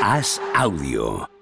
Haz audio.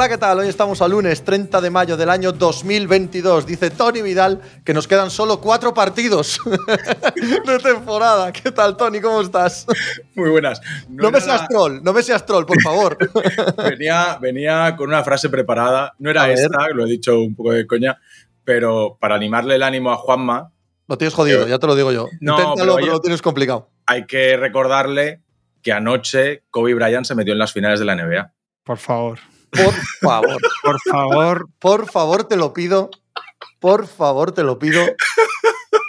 Hola, ¿qué tal? Hoy estamos a lunes 30 de mayo del año 2022. Dice Tony Vidal que nos quedan solo cuatro partidos de temporada. ¿Qué tal, Tony? ¿Cómo estás? Muy buenas. No, me era seas la- troll, no me seas troll, por favor. Venía, venía con una frase preparada. No A era ver. esta, lo he dicho un poco de coña, pero para animarle el ánimo a Juanma, Lo tienes jodido, ya te lo digo yo. No, Inténtalo, pero lo tienes complicado. hay que recordarle que anoche Kobe Bryant se metió en las finales de la NBA. Por favor. Por favor, Por favor. por favor, te lo pido. Por favor, te lo pido.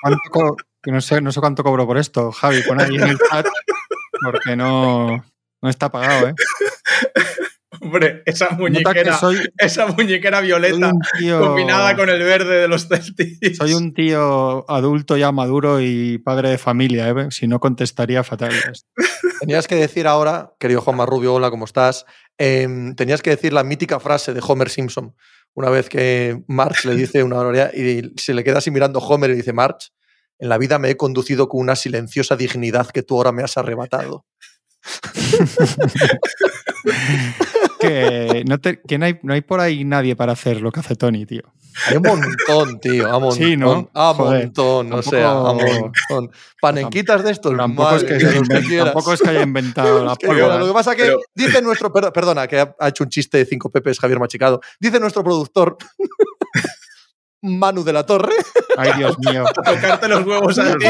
¿cuánto co- que no, sé, no sé cuánto cobro por esto, Javi, pon ahí en el chat, porque no, no está pagado, ¿eh? Hombre, esa muñequera, soy, esa muñequera violeta tío. combinada con el verde de los Celtics. Soy un tío adulto ya maduro y padre de familia, ¿eh? Si no contestaría fatal. Tenías que decir ahora, querido Juanma Rubio, hola, ¿cómo estás? Em, tenías que decir la mítica frase de Homer Simpson. Una vez que Marge le dice una barbaridad y se le queda así mirando Homer y dice, Marge, en la vida me he conducido con una silenciosa dignidad que tú ahora me has arrebatado. Que, que no, hay, no hay por ahí nadie para hacer lo que hace Tony, tío. Hay un montón, tío, a montón. Sí, ¿no? A Joder, montón, o tampoco- sea, a montón. Panenquitas de estos, Tampoco es, que los que tampoco es que haya inventado la Es que, pólvora. lo que pasa que Pero- dice nuestro, per- perdona, que ha, ha hecho un chiste de cinco pepes Javier Machicado. Dice nuestro productor Manu de la Torre. Ay, Dios mío. tocarte los huevos a ti.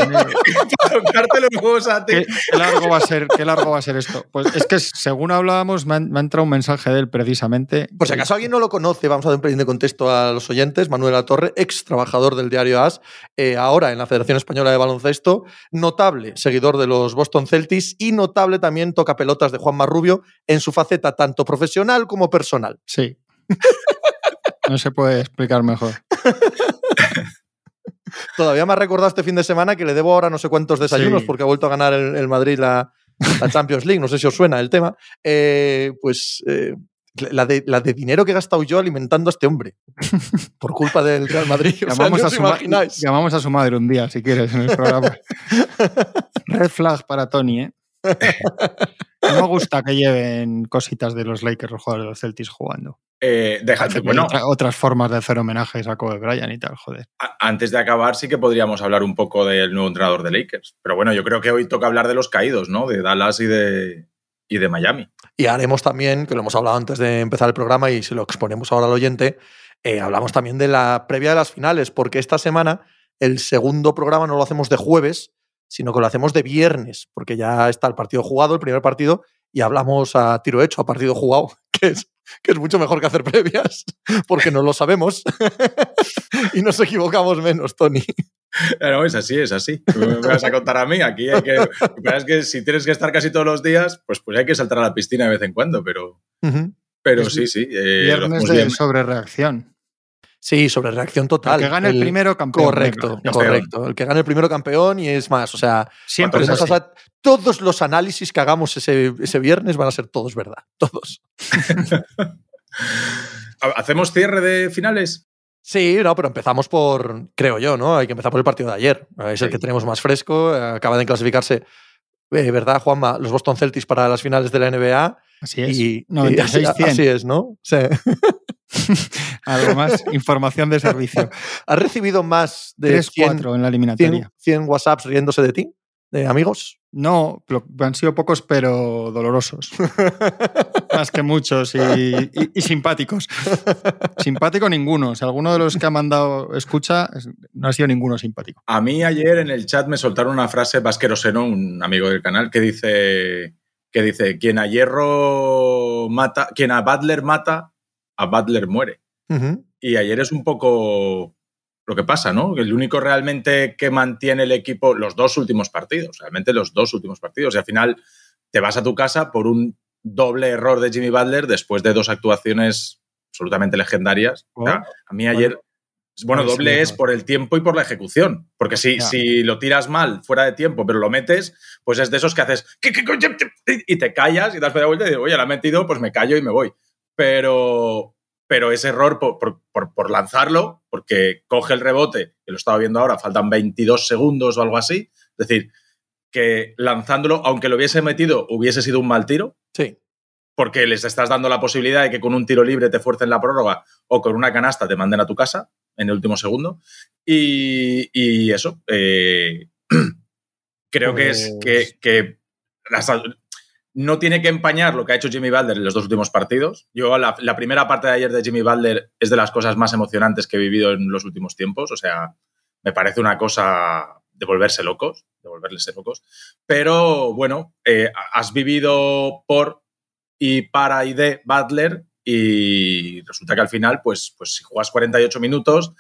Tocarte los huevos a ti. ¿Qué, qué largo va a ser, ¿Qué largo va a ser esto? Pues es que según hablábamos, me, ha entrado un mensaje de él precisamente. Por si acaso alguien no lo conoce, vamos a dar un de contexto a los oyentes. Manuel de la Torre, ex trabajador del diario AS, eh, ahora en la Federación Española de Baloncesto, notable seguidor de los Boston Celtics y notable también toca pelotas de Juan Marrubio en su faceta tanto profesional como personal. Sí. No se puede explicar mejor. Todavía me ha recordado este fin de semana que le debo ahora no sé cuántos desayunos Sí. porque ha vuelto a ganar el, el Madrid la, la Champions League. No sé si os suena el tema. Eh, pues eh, la, de, la de dinero que he gastado yo alimentando a este hombre por culpa del Real Madrid. O sea, Llamamos, no a su llamamos a su madre un día, si quieres, en el programa. Red flag para Tony, ¿eh? No me gusta que lleven cositas de los Lakers, los jugadores de los Celtics jugando. Eh, déjate, Hay bueno, otra- otras formas de hacer homenajes a Kobe Bryant y tal, joder. antes de acabar sí que podríamos hablar un poco del nuevo entrenador de Lakers. Pero bueno, yo creo que hoy toca hablar de los caídos, ¿no? De Dallas y de, y de Miami. Y haremos también, que lo hemos hablado antes de empezar el programa y se lo exponemos ahora al oyente, eh, hablamos también de la previa de las finales, porque esta semana el segundo programa no lo hacemos de jueves, sino que lo hacemos de viernes, porque ya está el partido jugado, el primer partido, y hablamos a tiro hecho, a partido jugado, que es, que es mucho mejor que hacer previas, porque no lo sabemos y nos equivocamos menos, Tony. No, es así, es así. Tú Me vas a contar a mí. Aquí hay que. Es que si tienes que estar casi todos los días, pues, pues hay que saltar a la piscina de vez en cuando. Pero, pero Es sí, sí. eh, Viernes de bien. sobrereacción. Sí, sobre reacción total. El que gane el, primero, campeón. Correcto, campeón. correcto. El que gane el primero campeón y es más, o sea, Siempre es así. hacer- todos los análisis que hagamos ese, ese viernes van a ser todos verdad. Todos. ¿Hacemos cierre de finales? Sí, no, pero empezamos por, creo yo, ¿no? Hay que empezar por el partido de ayer. Es el Sí. que tenemos más fresco. Acaba de clasificarse, eh, ¿verdad, Juanma? Los Boston Celtics para las finales de la NBA. Así es. Y, y 96, así, 100. así es, ¿no? Sí. Algo más, información de servicio. ¿Has recibido más de 100, 3-4 en la 100, eliminatoria. 100 WhatsApps riéndose de ti? ¿De amigos? No, han sido pocos, pero dolorosos. Más que muchos y, y- y simpáticos. Simpático ninguno. Si alguno de los que ha mandado escucha, es- no ha sido ninguno simpático. A mí ayer en el chat me soltaron una frase Vasquero Seno, un amigo del canal, que dice que dice quien a hierro mata, quien a Butler mata, a Butler muere. Y ayer es un poco lo que pasa, ¿no? El único realmente que mantiene el equipo los dos últimos partidos, realmente los dos últimos partidos. Y al final te vas a tu casa por un doble error de Jimmy Butler después de dos actuaciones absolutamente legendarias. O sea, a mí ayer Bueno, si doble es por el tiempo y por la ejecución. Porque si, si lo tiras mal, fuera de tiempo, pero lo metes, pues es de esos que haces y te callas y das media vuelta y dices, oye, la he metido, pues me callo y me voy. Pero, pero ese error por, por- por- por lanzarlo, porque coge el rebote, que lo estaba viendo ahora, faltan 22 segundos o algo así. Es decir, que lanzándolo, aunque lo hubiese metido, hubiese sido un mal tiro, Sí. porque les estás dando la posibilidad de que con un tiro libre te fuercen la prórroga o con una canasta te manden a tu casa en el último segundo. Y, y eso, eh, creo que es Pues- que, que las- no tiene que empañar lo que ha hecho Jimmy Butler en los dos últimos partidos. Yo la, primera parte de ayer de Jimmy Butler es de las cosas más emocionantes que he vivido en los últimos tiempos. O sea, me parece una cosa de volverse locos, de volverse locos. Pero bueno, eh, has vivido por y para y de Butler y resulta que al final, pues, pues si juegas 48 minutos,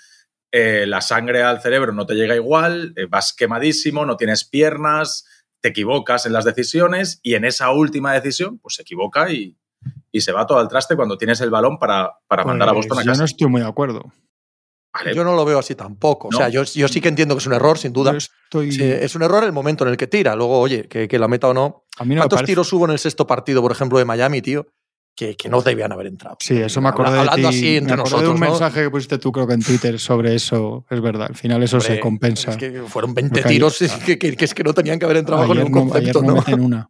eh, la sangre al cerebro no te llega igual, eh, vas quemadísimo, no tienes piernas, te equivocas en las decisiones y en esa última decisión, pues se equivoca y, y se va todo al traste cuando tienes el balón para, para mandar a Pues Boston a yo casa. no estoy muy de acuerdo. Vale, Yo no lo veo así tampoco. O sea, yo, yo sí que entiendo que es un error, sin duda. Yo estoy, Sí, es un error el momento en el que tira. Luego, oye, que, que la meta o no. a mí no ¿Cuántos tiros hubo en el sexto partido, por ejemplo, de Miami, tío? Que, que no debían haber entrado. Sí, eso me acordé Hablando de ti. así entre me de un ¿no? mensaje que pusiste tú, creo que en Twitter, sobre eso. Es verdad, al final eso se compensa. Es que fueron 20 Porque tiros ayer- que, que- que es que no tenían que haber entrado con no, concepto, ayer no una.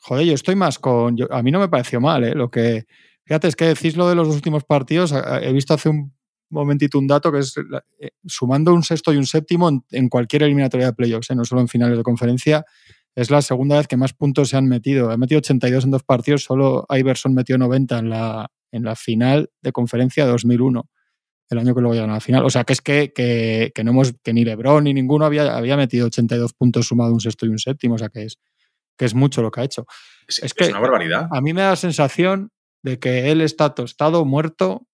Joder, yo estoy más con. yo- a mí no me pareció mal, ¿eh? Lo que. Fíjate, es que decís lo de los dos últimos partidos. He visto hace un momentito un dato que es eh, sumando un sexto y un séptimo en, en cualquier eliminatoria de playoffs, ¿eh? no solo en finales de conferencia. Es la segunda vez que más puntos se han metido. Ha metido 82 en dos partidos, solo Iverson metió 90 en la, en la final de conferencia de 2001, el año que luego llegaron a la final. O sea, que es que, que, que no hemos, que ni Lebron ni ninguno había, había metido 82 puntos sumado un sexto y un séptimo. O sea, que es, que es mucho lo que ha hecho. es, es es que- una barbaridad. A mí me da la sensación de que él está tostado, muerto,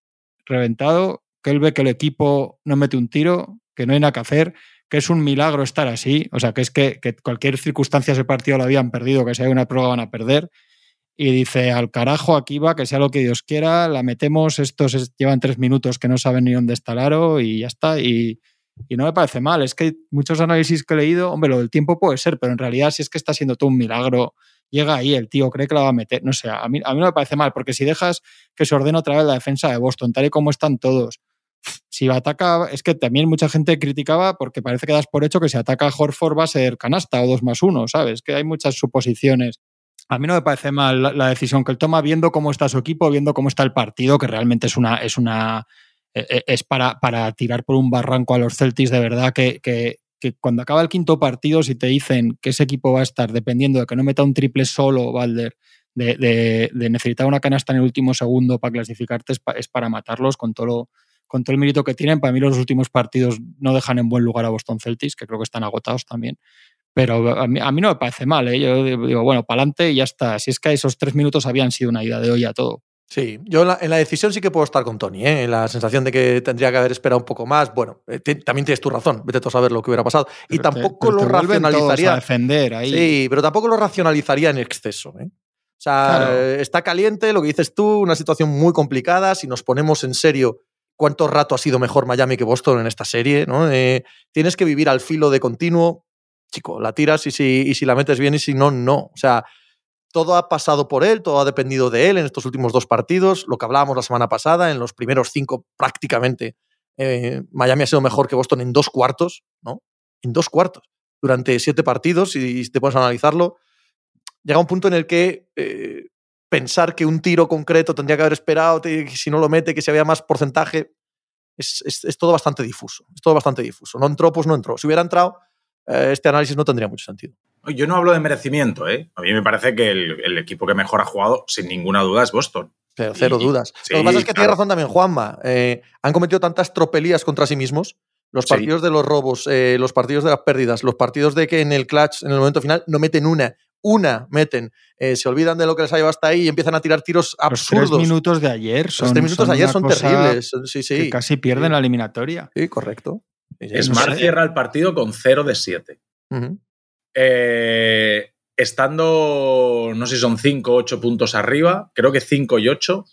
reventado, que él ve que el equipo no mete un tiro, que no hay nada que hacer, que es un milagro estar así. O sea, que es que, cualquier circunstancia ese partido lo habían perdido, que si hay una prueba van a perder. Y dice, al carajo, aquí va, que sea lo que Dios quiera, la metemos, estos es- llevan tres minutos que no saben ni dónde está el aro y ya está. Y, y no me parece mal, es que muchos análisis que he leído, hombre, lo del tiempo puede ser, pero en realidad si es que está siendo todo un milagro, llega ahí el tío, cree que la va a meter, no sé, a mí, a mí no me parece mal, porque si dejas que se ordene otra vez la defensa de Boston, tal y como están todos, si ataca, es que también mucha gente criticaba porque parece que das por hecho que si ataca a Horford va a ser canasta o dos más uno, ¿sabes? Que hay muchas suposiciones. A mí no me parece mal la, decisión que él toma viendo cómo está su equipo, viendo cómo está el partido, que realmente es una, es una, eh, eh, es para, para tirar por un barranco a los Celtics de verdad que, que, cuando acaba el quinto partido, si te dicen que ese equipo va a estar dependiendo de que no meta un triple solo, Balder, de, necesitar una canasta en el último segundo para clasificarte, es, es para matarlos con todo, lo- con todo el mérito que tienen. Para mí los últimos partidos no dejan en buen lugar a Boston Celtics, que creo que están agotados también. Pero a mí, a mí no me parece mal, ¿eh? yo digo, bueno, para adelante y ya está. Si es que esos tres minutos habían sido una ida de hoy a todo. Sí, yo en la, en la decisión sí que puedo estar con Tony, ¿eh? en la sensación de que tendría que haber esperado un poco más. Bueno, eh, también tienes tu razón, vete tú a saber lo que hubiera pasado. y Pero tampoco lo te racionalizaría. a defender ahí. Sí, pero tampoco lo racionalizaría en exceso. ¿eh? O sea, Claro. está caliente, lo que dices tú, una situación muy complicada. Si nos ponemos en serio, ¿cuánto rato ha sido mejor Miami que Boston en esta serie? ¿no? Eh, tienes que vivir al filo de continuo. Chico, la tiras y si, y si la metes bien y si no, no. O sea, todo ha pasado por él, todo ha dependido de él en estos últimos dos partidos. Lo que hablábamos la semana pasada, en los primeros cinco prácticamente, eh, Miami ha sido mejor que Boston en dos cuartos, ¿no? En dos cuartos, durante siete partidos, y si te pones analizarlo, llega un punto en el que eh, pensar que un tiro concreto tendría que haber esperado, que si no lo mete, que se vea más porcentaje, es, es- es todo bastante difuso. Es todo bastante difuso. No entró, pues no entró. Si hubiera entrado, eh, este análisis no tendría mucho sentido. Yo no hablo de merecimiento, ¿eh? A mí me parece que el, el equipo que mejor ha jugado, sin ninguna duda, es Boston. Pero cero Y- dudas. sí, Lo que pasa es que tiene claro. razón también Juanma. Eh, han cometido tantas tropelías contra sí mismos. Los Sí. partidos de los robos, eh, los partidos de las pérdidas, los partidos de que en el clutch, en el momento final, no meten una. Una meten. Eh, se olvidan de lo que les ha llevado hasta ahí y empiezan a tirar tiros Los tres absurdos. minutos de ayer son. Los tres minutos de son ayer una son terribles. Sí, sí. Que casi pierden Sí. la eliminatoria. Sí, correcto. Smart no sé. cierra el partido con 0 de 7. Ujú. Eh, estando, no sé si son 5 o 8 puntos arriba, creo que 5 y 8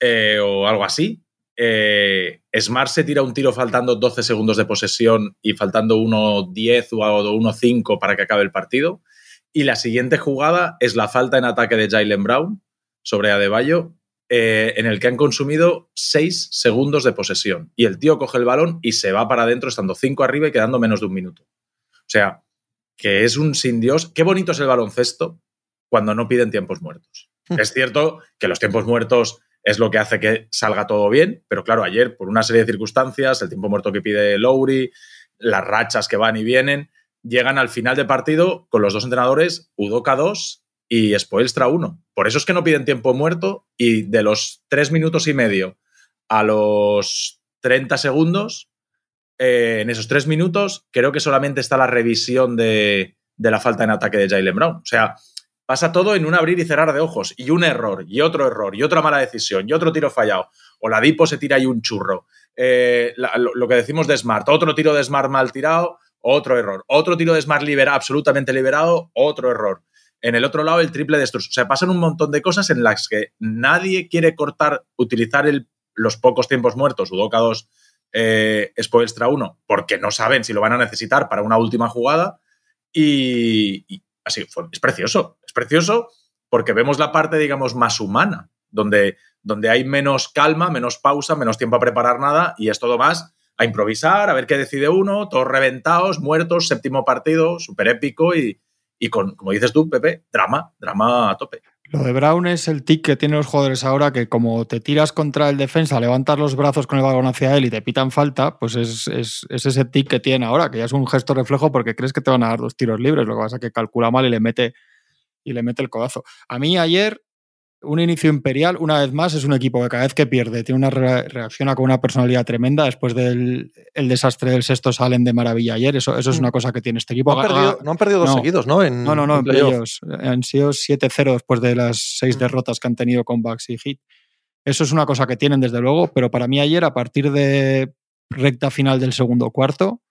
eh, o algo así. eh, Smart se tira un tiro faltando 12 segundos de posesión y faltando 1.10 o 1.5 para que acabe el partido. Y la siguiente jugada es la falta en ataque de Jalen Brown sobre Adebayo, eh, en el que han consumido 6 segundos de posesión. Y el tío coge el balón y se va para adentro, estando 5 arriba y quedando menos de un minuto. O sea, que es un sin Dios. Qué bonito es el baloncesto cuando no piden tiempos muertos. Hmm. es cierto que los tiempos muertos es lo que hace que salga todo bien, pero claro, ayer, por una serie de circunstancias, el tiempo muerto que pide Lowry, las rachas que van y vienen, llegan al final de partido con los dos entrenadores, Udoka 2 y Spoelstra 1. Por eso es que no piden tiempo muerto y de los tres minutos y medio a los 30 segundos, eh, en esos tres minutos, creo que solamente está la revisión de, de la falta en ataque de Jalen Brown. O sea, pasa todo en un abrir y cerrar de ojos, y un error, y otro error, y otra mala decisión, y otro tiro fallado, o la Dipo se tira ahí un churro. Eh, lo, que decimos de Smart, otro tiro de Smart mal tirado, otro error. Otro tiro de Smart liberado, absolutamente liberado, otro error. En el otro lado, el triple de O sea, pasan un montón de cosas en las que nadie quiere cortar, utilizar los pocos tiempos muertos, Udoka 2, eh, 1, porque no saben si lo van a necesitar para una última jugada. y así, es precioso precioso porque vemos la parte, digamos, más humana, donde, donde hay menos calma, menos pausa, menos tiempo a preparar nada y es todo más a improvisar, a ver qué decide uno, todos reventados, muertos, séptimo partido, súper épico y, y con, como dices tú, Pepe, drama, drama a tope. Lo de Brown es el tic que tienen los jugadores ahora, que como te tiras contra el defensa, levantas los brazos con el balón hacia él y te pitan falta, pues es, es, es ese tic que tiene ahora, que ya es un gesto reflejo porque crees que te van a dar dos tiros libres, lo que pasa es que calcula mal y le mete y le mete el codazo. A mí ayer, un inicio imperial, una vez más, es un equipo que cada vez que pierde tiene una reacciona con una personalidad tremenda. Después del el desastre del sexto salen de maravilla ayer. Eso, eso es una mm. cosa que tiene este equipo. No han perdido, dos seguidos, ¿no? no, no, no, en ellos. Han sido 7-0 después de las seis mm. derrotas que han tenido con Bucks y Heat. Eso es una cosa que tienen, desde luego, pero para mí ayer, a partir de recta final del segundo cuarto,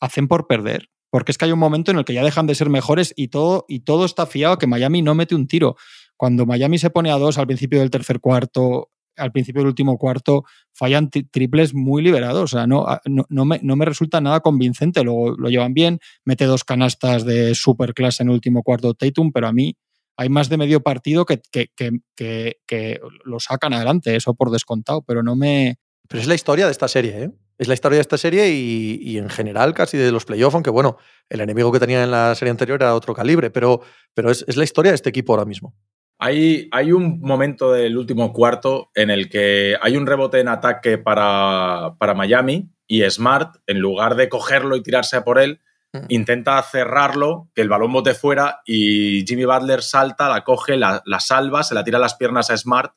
hacen por perder porque es que hay un momento en el que ya dejan de ser mejores y todo, y todo está fiado a que Miami no mete un tiro. Cuando Miami se pone a dos al principio del tercer cuarto, al principio del último cuarto, fallan triples muy liberados. O sea, no, no, me, resulta nada convincente. Luego lo llevan bien, mete dos canastas de super clase en el último cuarto Tatum, pero a mí hay más de medio partido que, que, que, que, lo sacan adelante, eso por descontado, pero no me... Pero es la historia de esta serie, ¿eh? es la historia de esta serie y, en general casi de los playoffs, aunque bueno, el enemigo que tenía en la serie anterior era otro calibre, pero, pero es, la historia de este equipo ahora mismo. Hay, hay, un momento del último cuarto en el que hay un rebote en ataque para, para Miami y Smart, en lugar de cogerlo y tirarse a por él, mm. intenta cerrarlo, que el balón bote fuera y Jimmy Butler salta, la coge, la, la, salva, se la tira a las piernas a Smart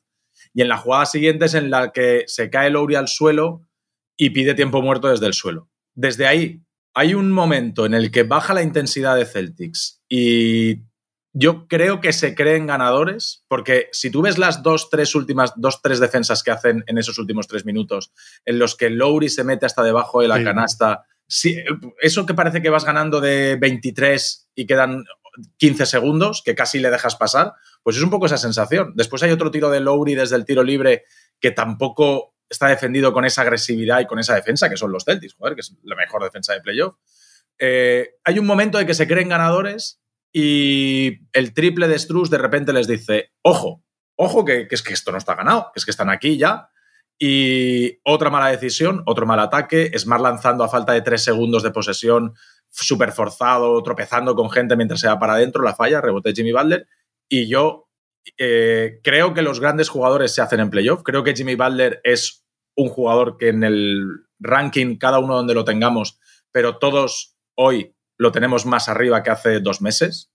y en la jugada siguiente es en la que se cae Lowry al suelo y pide tiempo muerto desde el suelo. Desde ahí hay un momento en el que baja la intensidad de Celtics y yo creo que se creen ganadores, porque si tú ves las dos, tres últimas, dos, tres defensas que hacen en esos últimos tres minutos, en los que Lowry se mete hasta debajo de la canasta, eso que parece que vas ganando de 23 y quedan 15 segundos, que casi le dejas pasar, pues es un poco esa sensación. Después hay otro tiro de Lowry desde el tiro libre que tampoco está defendido con esa agresividad y con esa defensa, que son los Celtics, joder, que es la mejor defensa de playoff. Eh, hay un momento de que se creen ganadores y el triple de Struz de repente les dice, ojo, ojo, que, es que esto no está ganado, que es que están aquí ya. Y otra mala decisión, otro mal ataque, Smart lanzando a falta de tres segundos de posesión, súper forzado, tropezando con gente mientras se va para adentro, la falla, rebote Jimmy Butler. Y yo eh, creo que los grandes jugadores se hacen en playoff. Creo que Jimmy Butler es un jugador que en el ranking, cada uno donde lo tengamos, pero todos hoy lo tenemos más arriba que hace dos meses.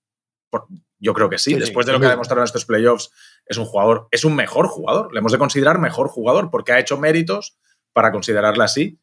yo creo que sí. Después de lo que ha demostrado en estos playoffs, es un jugador, es un mejor jugador. Le hemos de considerar mejor jugador porque ha hecho méritos para considerarle así.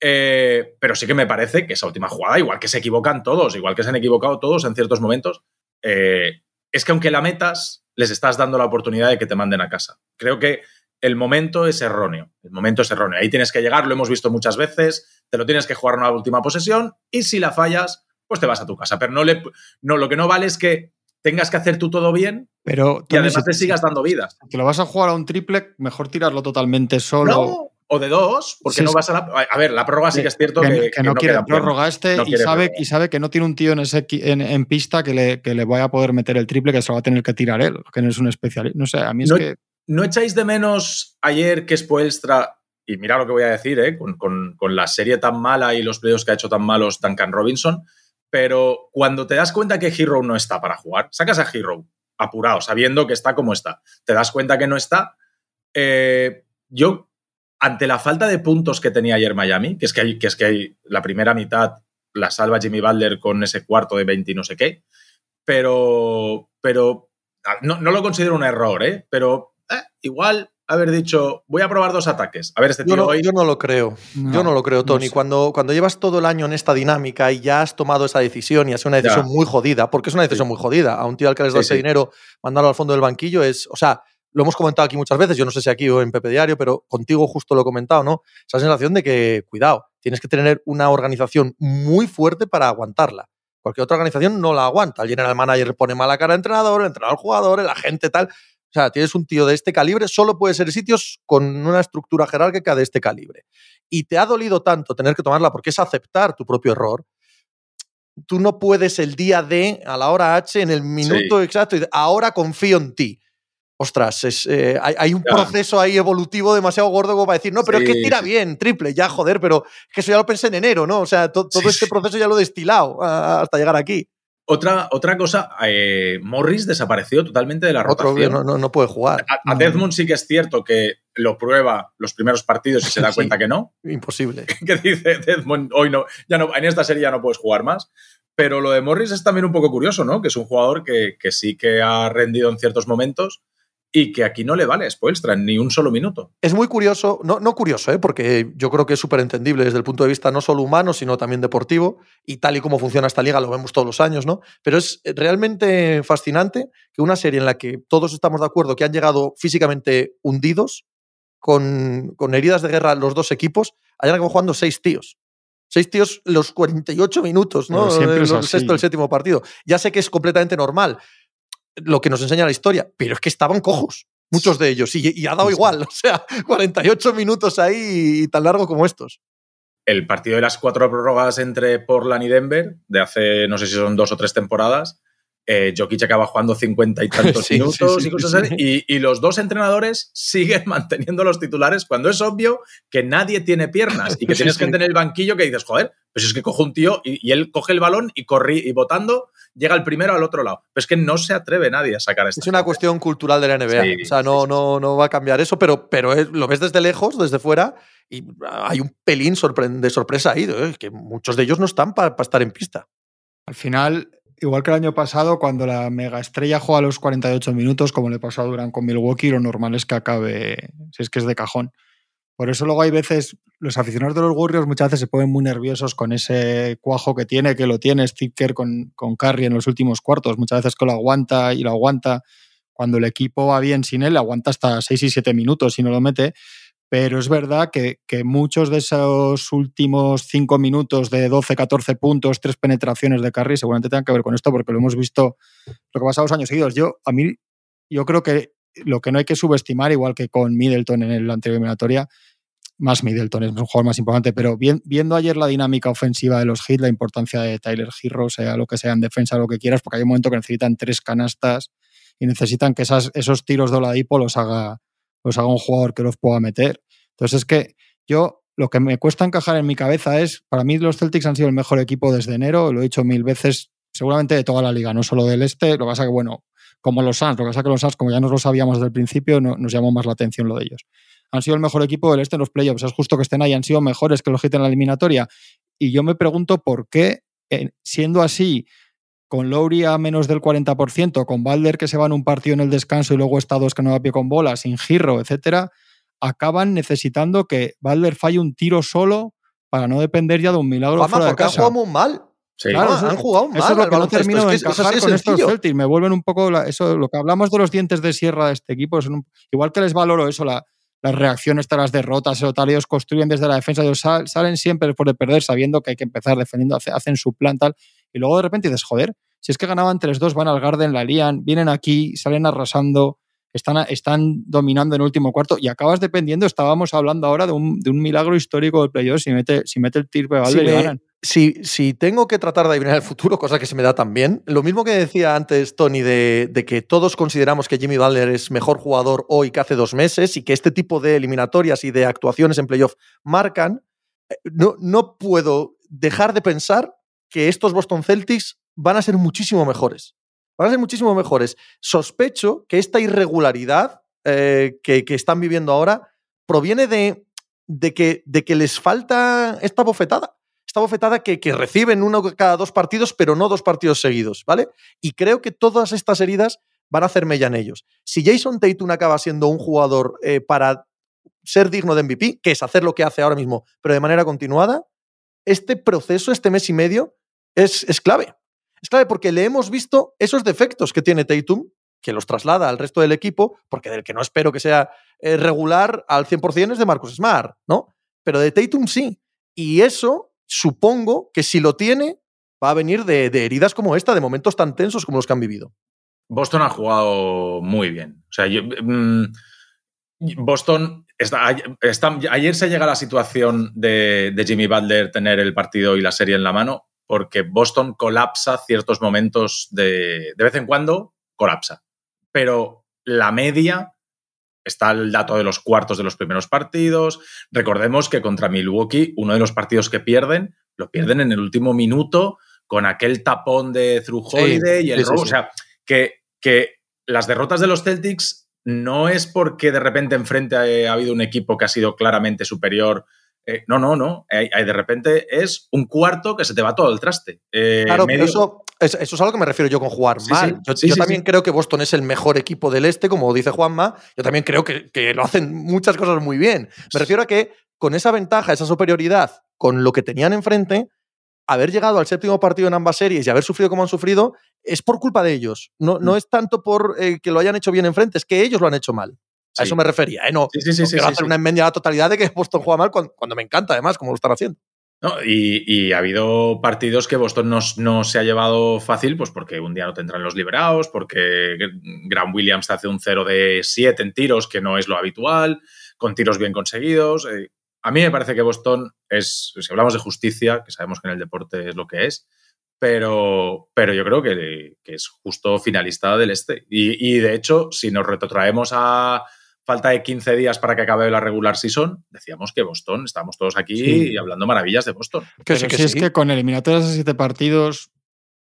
Eh, pero sí que me parece que esa última jugada, igual que se equivocan todos, igual que se han equivocado todos en ciertos momentos, eh, es que aunque la metas, les estás dando la oportunidad de que te manden a casa. Creo que el momento es erróneo. El momento es erróneo. Ahí tienes que llegar, lo hemos visto muchas veces, te lo tienes que jugar en una última posesión y si la fallas, pues te vas a tu casa. Pero no, le, no lo que no vale es que tengas que hacer tú todo bien pero y además te sigas dando vidas. Que lo vas a jugar a un triple, mejor tirarlo totalmente solo. o de dos, porque no vas a la. A ver, la prórroga sí que es cierto que, que, no, quiere prórroga este y, sabe, y sabe que no tiene un tío en, ese, en, pista que le, que le vaya a poder meter el triple, que se lo va a tener que tirar él, que no es un especialista. No sé, a mí es que. ¿No echáis de menos ayer que Spoelstra, y mira lo que voy a decir, ¿eh? con, con, con, la serie tan mala y los playoffs que ha hecho tan malos Duncan Robinson, pero cuando te das cuenta que Hero no está para jugar, sacas a Hero apurado, sabiendo que está como está, te das cuenta que no está, eh, yo ante la falta de puntos que tenía ayer Miami, que es que, hay, que es que hay la primera mitad la salva Jimmy Butler con ese cuarto de 20 y no sé qué, pero, pero ah, no, lo considero un error, ¿eh? pero eh, igual haber dicho, voy a probar dos ataques. A ver, este tío yo no, hoy... Yo no lo creo. yo no lo creo, Tony. cuando, cuando llevas todo el año en esta dinámica y ya has tomado esa decisión y ha sido una decisión muy jodida, porque es una decisión muy jodida. A un tío al que les da ese dinero, mandarlo al fondo del banquillo es. O sea, lo hemos comentado aquí muchas veces, yo no sé si aquí o en Pepe Diario, pero contigo justo lo he comentado, ¿no? Esa sensación de que, cuidado, tienes que tener una organización muy fuerte para aguantarla. Cualquier otra organización no la aguanta. El general manager pone mala cara al entrenador, el entrenador al jugador, el agente tal. O sea, tienes un tío de este calibre, solo puede ser sitios con una estructura jerárquica de este calibre. Y te ha dolido tanto tener que tomarla porque es aceptar tu propio error. Tú no puedes el día D, a la hora H, en el minuto exacto, y ahora confío en ti ostras, es, eh, hay, un proceso ahí evolutivo demasiado gordo como para decir, no, pero es que tira bien, triple, ya joder, pero que eso ya lo pensé en enero, ¿no? O sea, todo este proceso ya lo he destilado hasta llegar aquí. Otra, otra cosa, eh, Morris desapareció totalmente de la rotación. no, no, puede jugar. A, Desmond sí que es cierto que lo prueba los primeros partidos y se da cuenta que no. Imposible. que dice Desmond, hoy no, ya no, en esta serie ya no puedes jugar más. Pero lo de Morris es también un poco curioso, ¿no? Que es un jugador que, que sí que ha rendido en ciertos momentos, y que aquí no le vale Spoelstra ni un solo minuto. Es muy curioso, no, no curioso, ¿eh? porque yo creo que es súper entendible desde el punto de vista no solo humano, sino también deportivo, y tal y como funciona esta liga lo vemos todos los años, ¿no? Pero es realmente fascinante que una serie en la que todos estamos de acuerdo que han llegado físicamente hundidos, con, con heridas de guerra los dos equipos, hayan acabado jugando seis tíos. Seis tíos los 48 minutos, ¿no? el sexto, el séptimo partido. Ya sé que es completamente normal, lo que nos enseña la historia, pero es que estaban cojos, muchos de ellos, y, ha dado igual, o sea, 48 minutos ahí y tan largo como estos. El partido de las cuatro prórrogas entre Portland y Denver, de hace no sé si son dos o tres temporadas, eh, Jokic acaba jugando cincuenta y tantos minutos y cosas así, y, los dos entrenadores siguen manteniendo los titulares cuando es obvio que nadie tiene piernas y que tienes gente en el banquillo que dices, joder, pues es que coge un tío y, él coge el balón y corre y votando llega el primero al otro lado. Pero es que no se atreve nadie a sacar esto. Es una cuestión cultural de la NBA. o sea, no, no, no va a cambiar eso, pero, pero lo ves desde lejos, desde fuera, y hay un pelín de sorpresa ahí, ¿eh? que muchos de ellos no están para estar en pista. Al final, igual que el año pasado, cuando la mega estrella juega los 48 minutos, como le pasó a Durán con Milwaukee, lo normal es que acabe, si es que es de cajón. Por eso luego hay veces, los aficionados de los Warriors muchas veces se ponen muy nerviosos con ese cuajo que tiene, que lo tiene Steve con, con Curry en los últimos cuartos. Muchas veces que lo aguanta y lo aguanta. Cuando el equipo va bien sin él, aguanta hasta 6 y 7 minutos y no lo mete. Pero es verdad que, muchos de esos últimos 5 minutos de 12, 14 puntos, tres penetraciones de Curry, seguramente tengan que ver con esto, porque lo hemos visto lo que pasa los años seguidos. Yo, a mí, yo creo que lo que no hay que subestimar, igual que con Middleton en la anterior eliminatoria, más Middleton es un jugador más importante, pero viendo ayer la dinámica ofensiva de los hits, la importancia de Tyler Hero, sea lo que sea en defensa, lo que quieras, porque hay un momento que necesitan tres canastas y necesitan que esas, esos tiros de Oladipo los haga, los haga un jugador que los pueda meter. Entonces es que yo lo que me cuesta encajar en mi cabeza es, para mí los Celtics han sido el mejor equipo desde enero, lo he dicho mil veces, seguramente de toda la liga, no solo del este, lo que pasa que, bueno, como los Suns. Lo que pasa que los Suns, como ya nos lo sabíamos desde el principio, no, nos llamó más la atención lo de ellos. Han sido el mejor equipo del este en los playoffs. Es justo que estén ahí, han sido mejores que los Heat en la eliminatoria. Y yo me pregunto por qué, siendo así, con Lowry a menos del 40%, con Balder que se va en un partido en el descanso y luego está dos que no da pie con bola, sin giro, etcétera, acaban necesitando que Balder falle un tiro solo para no depender ya de un milagro fuera de casa. muy mal. Claro, han jugado mal. Eso es lo que no termino de encajar con estos Celtics. Me vuelven un poco. eso, lo que hablamos de los dientes de sierra de este equipo. igual que les valoro eso, las reacciones tras las derrotas, o tal, ellos construyen desde la defensa. Ellos salen siempre después de perder sabiendo que hay que empezar defendiendo, hacen su plan tal. Y luego de repente dices, joder, si es que ganaban 3-2, van al Garden, la lían, vienen aquí, salen arrasando. están, están dominando en el último cuarto y acabas dependiendo, estábamos hablando ahora de un, de un milagro histórico del playoff, si mete, si mete el tiro de Si, le ganan. si- si tengo que tratar de adivinar el futuro, cosa que se me da también, lo mismo que decía antes Tony de, de que todos consideramos que Jimmy Butler es mejor jugador hoy que hace dos meses y que este tipo de eliminatorias y de actuaciones en playoff marcan, eh, no, no puedo dejar de pensar que estos Boston Celtics van a ser muchísimo mejores. Van a ser muchísimo mejores. Sospecho que esta irregularidad eh, que, están viviendo ahora proviene de, que, les falta esta bofetada. Esta bofetada que, que reciben uno cada dos partidos, pero no dos partidos seguidos, ¿vale? Y creo que todas estas heridas van a hacer mella en ellos. Si Jason Tatum acaba siendo un jugador eh, para ser digno de MVP, que es hacer lo que hace ahora mismo, pero de manera continuada, este proceso, este mes y medio, es, es clave. Es clave porque le hemos visto esos defectos que tiene Tatum, que los traslada al resto del equipo, porque del que no espero que sea eh, regular al 100% es de Marcus Smart, ¿no? Pero de Tatum sí. Y eso, supongo que si lo tiene, va a venir de, heridas como esta, de momentos tan tensos como los que han vivido. Boston ha jugado muy bien. O sea, yo, mm, Boston. Está- ayer se llega a la situación de, de Jimmy Butler tener el partido y la serie en la mano, porque Boston colapsa ciertos momentos de. De vez en cuando colapsa. Pero la media. Está el dato de los cuartos de los primeros partidos. Recordemos que contra Milwaukee, uno de los partidos que pierden, lo pierden en el último minuto con aquel tapón de Sí, Holiday y el sí, sí, robo. sí. O sea, que, que las derrotas de los Celtics no es porque de repente enfrente ha habido un equipo que ha sido claramente superior. Eh, no, no, no. Hay- hay de repente es un cuarto que se te va todo el traste. Eh, Claro, pero eso, es- eso es a lo que me refiero yo con jugar Sí, mal. sí. Yo, Sí, yo también creo que Boston es el mejor equipo del este, como dice Juanma. Yo también creo que, que lo hacen muchas cosas muy bien. Me refiero a que con esa ventaja, esa superioridad, con lo que tenían enfrente, haber llegado al séptimo partido en ambas series y haber sufrido como han sufrido, es por culpa de ellos. No, no Mm. es tanto por eh, que lo hayan hecho bien enfrente, es que ellos lo han hecho mal. A Sí. eso me refería. ¿eh? No, Sí, sí, sí, no quiero hacer una enmienda a la totalidad de que Boston juega mal cuando, cuando me encanta, además, como lo están haciendo. No, y, y ha habido partidos que Boston no, no se ha llevado fácil, pues porque un día no tendrán los liberados, porque Graham Williams hace un 0 de 7 en tiros, que no es lo habitual, con tiros bien conseguidos. Eh, a mí me parece que Boston es, si hablamos de justicia, que sabemos que en el deporte es lo que es, pero, pero yo creo que, que es justo finalista del este. Y, y de hecho, si nos retrotraemos a falta de 15 días para que acabe la regular season, decíamos que Boston, estamos todos aquí Sí. hablando maravillas de Boston. Que sí, que si es que con eliminatorias de siete partidos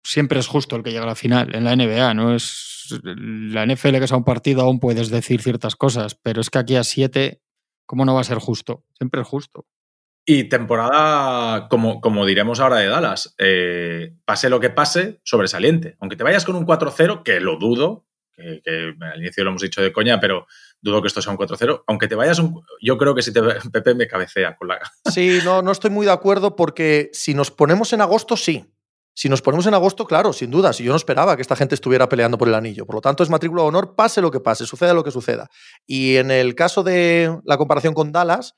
siempre es justo el que llega a la final. En la NBA, no es la NFL que es a un partido aún puedes decir ciertas cosas, pero es que aquí a siete, ¿cómo no va a ser justo? Siempre es justo. Y temporada, como, como diremos ahora de Dallas, eh, pase lo que pase, sobresaliente. Aunque te vayas con un 4-0, que lo dudo, que, que al inicio lo hemos dicho de coña, pero dudo que esto sea un 4-0. Aunque te vayas un. Yo creo que si te, Pepe me cabecea con la. Sí, no, no estoy muy de acuerdo porque si nos ponemos en agosto, sí. Si nos ponemos en agosto, claro, sin duda. Si yo no esperaba que esta gente estuviera peleando por el anillo. Por lo tanto, es matrícula de honor, pase lo que pase, suceda lo que suceda. Y en el caso de la comparación con Dallas,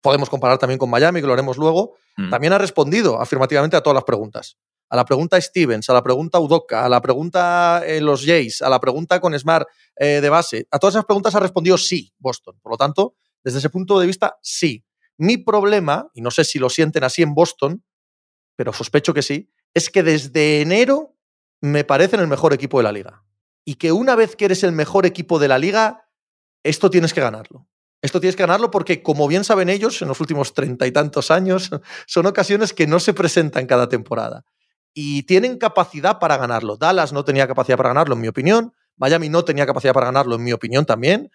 podemos comparar también con Miami, que lo haremos luego, Mm. también ha respondido afirmativamente a todas las preguntas. A la pregunta Stevens, a la pregunta Udoka, a la pregunta eh, los Jays, a la pregunta con Smart eh, de base. A todas esas preguntas ha respondido sí, Boston. Por lo tanto, desde ese punto de vista, sí. Mi problema, y no sé si lo sienten así en Boston, pero sospecho que sí, es que desde enero me parecen el mejor equipo de la liga. Y que una vez que eres el mejor equipo de la liga, esto tienes que ganarlo. Esto tienes que ganarlo porque, como bien saben ellos, en los últimos treinta y tantos años, son ocasiones que no se presentan cada temporada. Y tienen capacidad para ganarlo. Dallas no tenía capacidad para ganarlo, en mi opinión. Miami no tenía capacidad para ganarlo, en mi opinión también.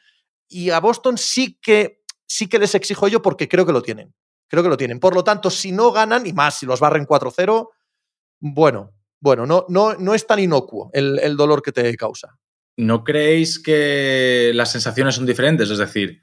Y a Boston sí que, sí que les exijo yo porque creo que lo tienen. Creo que lo tienen. Por lo tanto, si no ganan, y más si los barren 4-0, bueno, bueno, no, no, no es tan inocuo el, el dolor que te causa. ¿No creéis que las sensaciones son diferentes? Es decir,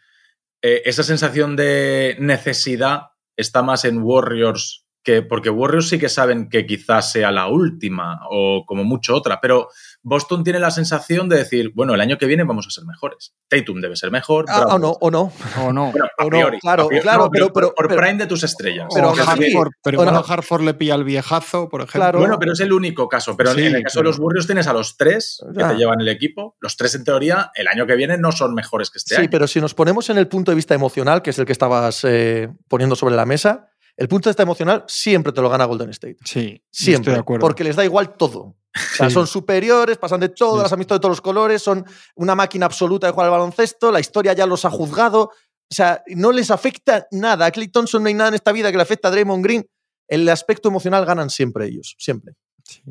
eh, esa sensación de necesidad está más en Warriors que porque Warriors sí que saben que quizás sea la última o como mucho otra, pero Boston tiene la sensación de decir, bueno, el año que viene vamos a ser mejores. Tatum debe ser mejor. Ah, o no, o no. O no. Bueno, a O no, priori, claro, a priori, claro, no, pero- pero- por pero- prime de tus estrellas. pero así- Hartford, pero igual a Hartford le pilla el viejazo, por ejemplo. Claro. Bueno, pero es el único caso. Pero Sí, en el caso de los Warriors tienes a los tres que Ya. te llevan el equipo. Los tres, en teoría, el año que viene no son mejores que este Sí, año. pero si nos ponemos en el punto de vista emocional, que es el que estabas eh, poniendo sobre la mesa, el punto de vista emocional siempre te lo gana Golden State. Sí, Siempre. estoy de acuerdo. Porque les da igual todo. O sea, son superiores, pasan de todo, Sí. las han visto de todos los colores, son una máquina absoluta de jugar al baloncesto, la historia ya los ha juzgado. O sea, no les afecta nada. A Clay Thompson no hay nada en esta vida que le afecte a Draymond Green. El aspecto emocional ganan siempre ellos, siempre. Sí,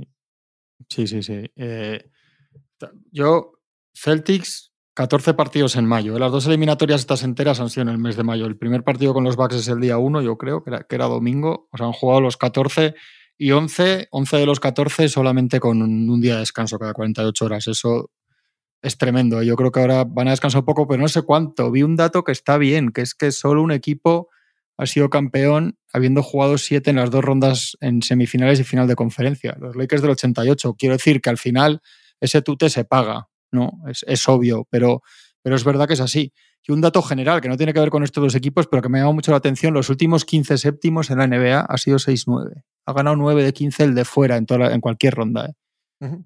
sí, sí. sí. Eh, yo, Celtics, 14 partidos en mayo. Las dos eliminatorias estas enteras han sido en el mes de mayo. El primer partido con los Bucks es el día 1, yo creo, que era, que era domingo. O sea, han jugado los 14 y 11, 11 de los 14 solamente con un, un día de descanso cada 48 horas. Eso es tremendo. Yo creo que ahora van a descansar un poco, pero no sé cuánto. Vi un dato que está bien, que es que solo un equipo ha sido campeón habiendo jugado siete en las dos rondas en semifinales y final de conferencia. Los Lakers del 88. Quiero decir que al final ese tute se paga, ¿no? Es, es obvio, pero, pero es verdad que es así. Y un dato general que no tiene que ver con estos dos equipos, pero que me llama mucho la atención, los últimos 15 séptimos en la NBA ha sido 6-9. Ha ganado 9 de 15 el de fuera en, toda la- en cualquier ronda. ¿eh?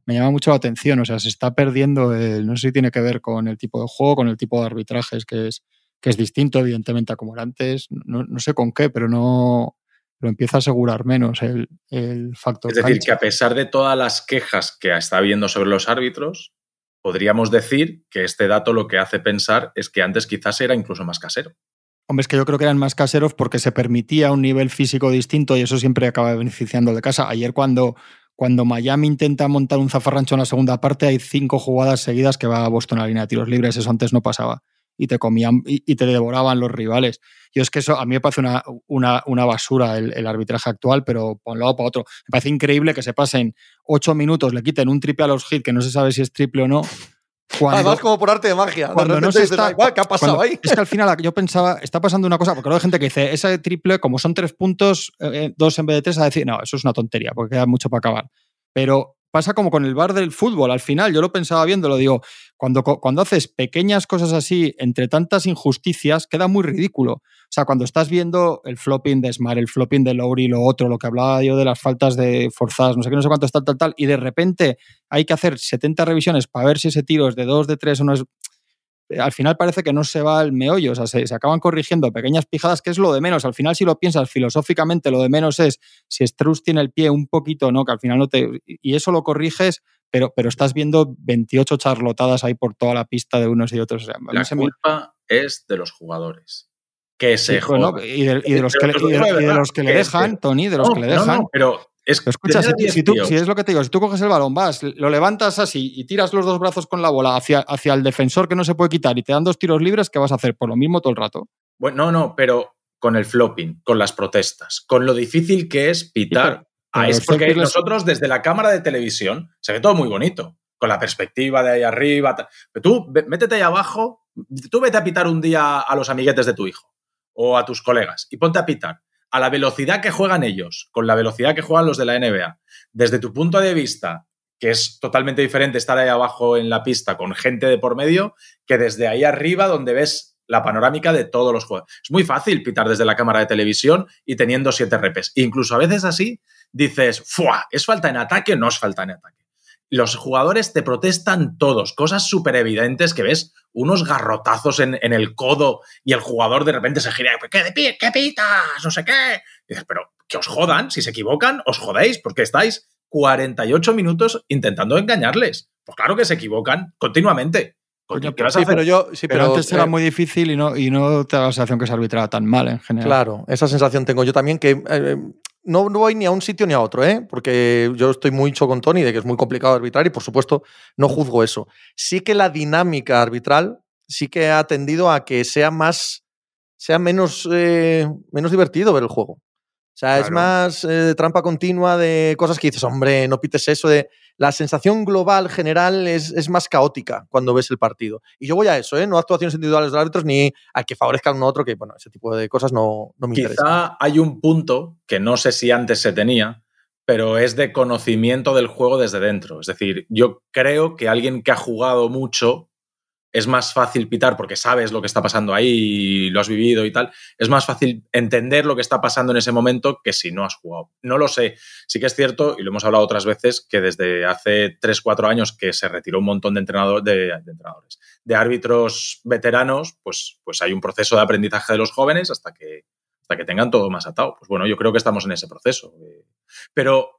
Me llama mucho la atención. O sea, se está perdiendo el. No sé si tiene que ver con el tipo de juego, con el tipo de arbitrajes, que es, que es distinto, evidentemente, a como era antes. No, no sé con qué, pero no. Lo empieza a asegurar menos el, el factor. Es decir, cancha. que a pesar de todas las quejas que está habiendo sobre los árbitros, podríamos decir que este dato lo que hace pensar es que antes quizás era incluso más casero. Hombre, es que yo creo que eran más caseros porque se permitía un nivel físico distinto y eso siempre acaba beneficiando de casa. Ayer cuando, cuando Miami intenta montar un zafarrancho en la segunda parte, hay cinco jugadas seguidas que va a Boston a línea de tiros libres. Eso antes no pasaba. Y te comían y, y te devoraban los rivales. Yo es que eso a mí me parece una, una, una basura el, el arbitraje actual, pero por un lado para otro. Me parece increíble que se pasen ocho minutos, le quiten un triple a los hits, que no se sabe si es triple o no. Cuando, Además, como por arte de magia. De cuando no repente se está. "Ay, guau, ¿Qué ha pasado cuando- ahí? Es que al final yo pensaba, está pasando una cosa, porque luego hay gente que dice, ese triple, como son tres puntos, eh, dos en vez de tres, a decir, no, eso es una tontería, porque queda mucho para acabar. Pero pasa como con el bar del fútbol, al final, yo lo pensaba viendo, lo digo, cuando, cuando haces pequeñas cosas así, entre tantas injusticias, queda muy ridículo. O sea, cuando estás viendo el flopping de Smart, el flopping de Lowry, lo otro, lo que hablaba yo de las faltas de forzadas, no sé qué, no sé cuánto, tal, tal, tal, y de repente hay que hacer 70 revisiones para ver si ese tiro es de 2, de 3 o no es al final parece que no se va al meollo, o sea, se, se acaban corrigiendo pequeñas pijadas, que es lo de menos. Al final, si lo piensas filosóficamente, lo de menos es si Strauss tiene el pie un poquito, ¿no? Que al final no te. Y eso lo corriges, pero, pero estás viendo 28 charlotadas ahí por toda la pista de unos y otros. O sea, La me- culpa es de los jugadores. Que se Sí, bueno, jodan. y, de, y de los que, le- y de- y los que le dejan, Tony, de los No, que le no, dejan. no, pero es si, si 10 tú- tíos- si es lo que te digo, si tú coges el balón, vas, lo levantas así y tiras los dos brazos con la bola hacia, hacia el defensor que no se puede quitar y te dan dos tiros libres, ¿qué vas a hacer? Por lo mismo todo el rato. Bueno, no, no, pero con el flopping, con las protestas, con lo difícil que es pitar. Ah, es porque nosotros desde la cámara de televisión se ve todo muy bonito, con la perspectiva de ahí arriba. Pero tú métete ahí abajo, tú vete a pitar un día a los amiguetes de tu hijo o a tus colegas y ponte a pitar a la velocidad que juegan ellos, con la velocidad que juegan los de la NBA. Desde tu punto de vista, que es totalmente diferente estar ahí abajo en la pista con gente de por medio, que desde ahí arriba donde ves la panorámica de todos los juegos. Es muy fácil pitar desde la cámara de televisión y teniendo siete repes. Incluso a veces así dices, ¡fua! ¿Es falta en ataque no es falta en ataque? Los jugadores te protestan todos, cosas súper evidentes que ves unos garrotazos en, en el codo y el jugador de repente se gira, ¿qué, de pie? ¿qué pitas? No sé qué. Y dices, pero que os jodan, si se equivocan, os jodéis, porque estáis 48 minutos intentando engañarles. Pues claro que se equivocan continuamente. Coño, ¿Qué vas a Sí, hacer? pero yo. Sí, Pero, pero, antes era eh, muy difícil y no, y no te da la sensación que se arbitraba tan mal en general. Claro, esa sensación tengo yo también, que eh, no, no voy ni a un sitio ni a otro, ¿eh? porque yo estoy mucho con Tony de que es muy complicado arbitrar y por supuesto no juzgo eso. Sí que la dinámica arbitral sí que ha tendido a que sea más, sea menos, eh, menos divertido ver el juego. O sea, es más eh, trampa continua de cosas que dices, hombre, no pites eso. De... La sensación global general es, es, más caótica cuando ves el partido. Y yo voy a eso, ¿eh? no actuaciones individuales de los árbitros ni a que favorezcan uno a otro, que bueno, ese tipo de cosas no, no me Quizá interesa. Quizá hay un punto que no sé si antes se tenía, pero es de conocimiento del juego desde dentro. Es decir, yo creo que alguien que ha jugado mucho es más fácil pitar porque sabes lo que está pasando ahí y lo has vivido y tal. Es más fácil entender lo que está pasando en ese momento que si no has jugado. No lo sé. Sí que es cierto, y lo hemos hablado otras veces, que desde hace 3, 4 años que se retiró un montón de, de entrenadores, de árbitros veteranos, pues, pues hay un proceso de aprendizaje de los jóvenes hasta que, hasta que tengan todo más atado. Pues bueno, yo creo que estamos en ese proceso. Pero,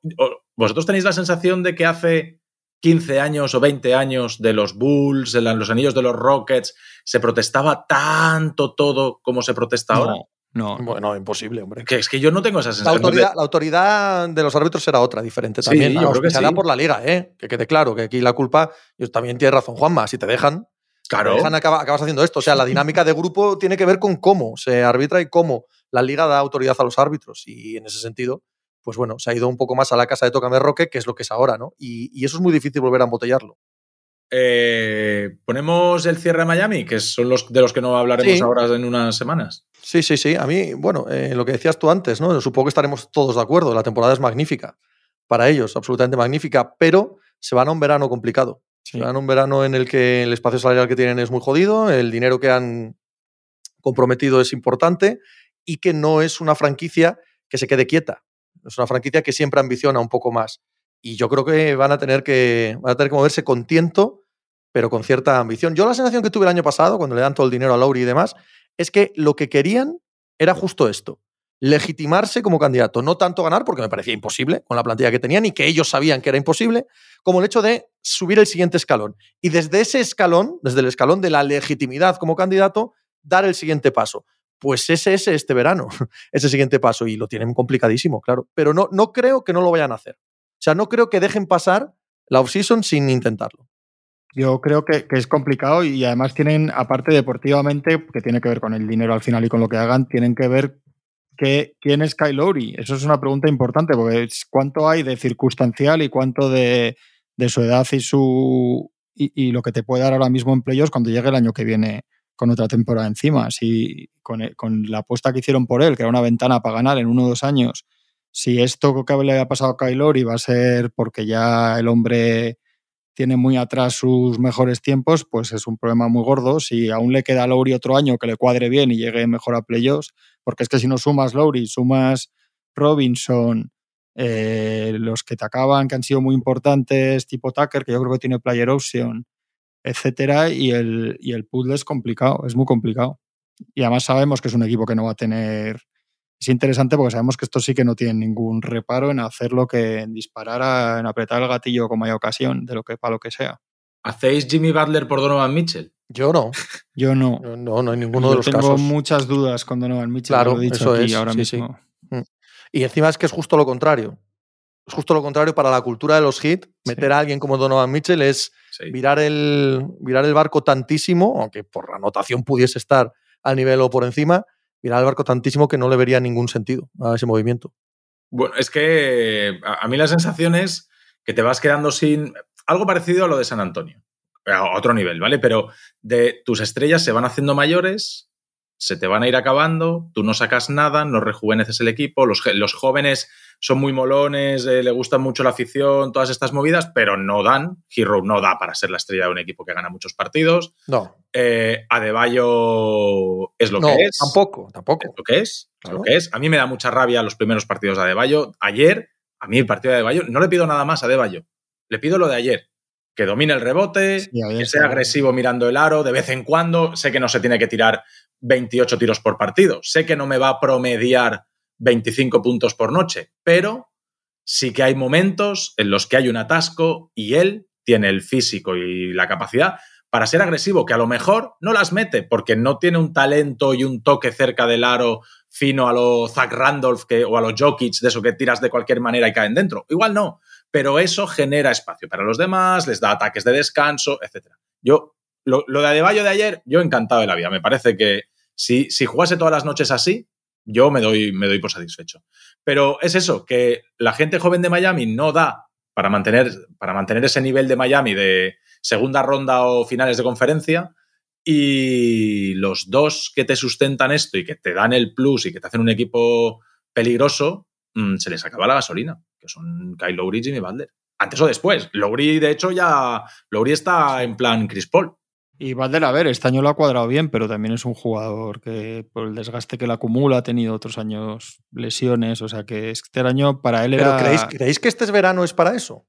¿vosotros tenéis la sensación de que hace 15 años o 20 años de los Bulls, de los anillos de los Rockets, se protestaba tanto todo como se protesta ahora? No. Bueno, imposible, hombre. Que es que yo no tengo esa sensación. La autoridad, de... la autoridad de los árbitros era otra, diferente también. Sí, yo creo que se sí. da por la liga, ¿eh? Que quede claro que aquí la culpa. Yo también tiene razón, Juanma. Si te dejan, claro. te dejan acaba, acabas haciendo esto. O sea, la dinámica de grupo tiene que ver con cómo se arbitra y cómo la liga da autoridad a los árbitros. Y en ese sentido, pues bueno, se ha ido un poco más a la casa de Tócame Roque, que es lo que es ahora, ¿no? Y, y eso es muy difícil volver a embotellarlo. Eh, Ponemos el cierre a Miami, que son los de los que no hablaremos Sí. ahora en unas semanas. Sí, sí, sí. A mí, bueno, eh, lo que decías tú antes, ¿no? Supongo que estaremos todos de acuerdo. La temporada es magnífica para ellos, absolutamente magnífica, pero se van a un verano complicado. Sí. Se van a un verano en el que el espacio salarial que tienen es muy jodido, el dinero que han comprometido es importante y que no es una franquicia que se quede quieta. Es una franquicia que siempre ambiciona un poco más. Y yo creo que van a tener que, van a tener que moverse con tiento, pero con cierta ambición. Yo la sensación que tuve el año pasado, cuando le dan todo el dinero a Lowry y demás, es que lo que querían era justo esto. Legitimarse como candidato. No tanto ganar, porque me parecía imposible con la plantilla que tenían y que ellos sabían que era imposible, como el hecho de subir el siguiente escalón. Y desde ese escalón, desde el escalón de la legitimidad como candidato, dar el siguiente paso. Pues ese es este verano, ese siguiente paso. Y lo tienen complicadísimo, claro. Pero no, no creo que no lo vayan a hacer. O sea, no creo que dejen pasar la offseason sin intentarlo. Yo creo que, es complicado y además tienen, aparte deportivamente, que tiene que ver con el dinero al final y con lo que hagan, tienen que ver quién es Kyle Lowry. Eso es una pregunta importante porque es cuánto hay de circunstancial y cuánto de, de su edad y, su, y, y, lo que te puede dar ahora mismo en playoffs cuando llegue el año que viene con otra temporada encima. Si con, con la apuesta que hicieron por él, que era una ventana para ganar en uno o dos años, si esto que le ha pasado a Kyle Lowry va a ser porque ya el hombre tiene muy atrás sus mejores tiempos, pues es un problema muy gordo. Si aún le queda a Lowry otro año que le cuadre bien y llegue mejor a playoffs, porque es que si no sumas Lowry, sumas Robinson, eh, los que te acaban, que han sido muy importantes, tipo Tucker, que yo creo que tiene player option, etcétera, y el, y el puzzle es complicado, es muy complicado. Y además sabemos que es un equipo que no va a tener es interesante porque sabemos que estos sí que no tienen ningún reparo en hacerlo que en disparar, a, en apretar el gatillo como hay ocasión, de lo que para lo que sea. ¿Hacéis Jimmy Butler por Donovan Mitchell? Yo no. Yo no. Yo no, no hay ninguno Yo de los tengo casos. muchas dudas con Donovan Mitchell. Claro, lo he dicho eso aquí es, ahora sí, mismo. Sí. Y encima es que es justo lo contrario. Es justo lo contrario para la cultura de los hits. Meter a alguien como Donovan Mitchell es Sí. virar, el, virar el barco tantísimo, aunque por la anotación pudiese estar al nivel o por encima, virar el barco tantísimo que no le vería ningún sentido a ese movimiento. Bueno, es que a, a mí la sensación es que te vas quedando sin algo parecido a lo de San Antonio, a otro nivel, ¿vale? Pero de tus estrellas se van haciendo mayores, se te van a ir acabando, tú no sacas nada, no rejuveneces el equipo, los, los jóvenes son muy molones, eh, le gusta mucho la afición, todas estas movidas, pero no dan. Hero no da para ser la estrella de un equipo que gana muchos partidos. No. Eh, Adebayo es lo no, que es. Tampoco, tampoco. Es lo que es. Claro. Es lo que es. A mí me da mucha rabia los primeros partidos de Adebayo. Ayer, a mí el partido de Adebayo, no le pido nada más a Adebayo. Le pido lo de ayer. Que domine el rebote, sí, que sea agresivo mirando el aro de vez en cuando. Sé que no se tiene que tirar 28 tiros por partido. Sé que no me va a promediar 25 puntos por noche, pero sí que hay momentos en los que hay un atasco y él tiene el físico y la capacidad para ser agresivo, que a lo mejor no las mete porque no tiene un talento y un toque cerca del aro fino a lo Zach Randolph que, o a los Jokic, de eso que tiras de cualquier manera y caen dentro. Igual no, pero eso genera espacio para los demás, les da ataques de descanso, etc. Yo, lo, de Adebayo de ayer, yo encantado de la vida. Me parece que si, si jugase todas las noches así, yo me doy, me doy por satisfecho. Pero es eso, que la gente joven de Miami no da para mantener, para mantener ese nivel de Miami de segunda ronda o finales de conferencia. Y los dos que te sustentan esto y que te dan el plus y que te hacen un equipo peligroso, mm, se les acaba la gasolina, que son Kyle Lowry y Jimmy Butler. Antes o después. Lowry, de hecho, ya. Lowry está en plan Chris Paul. Y Valder, a ver, este año lo ha cuadrado bien, pero también es un jugador que por el desgaste que le acumula ha tenido otros años lesiones, o sea que este año para él era... ¿Pero creéis, que este verano es para eso?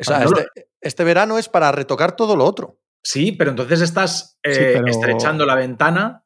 O sea, este, este, verano es para retocar todo lo otro. Sí, pero entonces estás eh, estrechando la ventana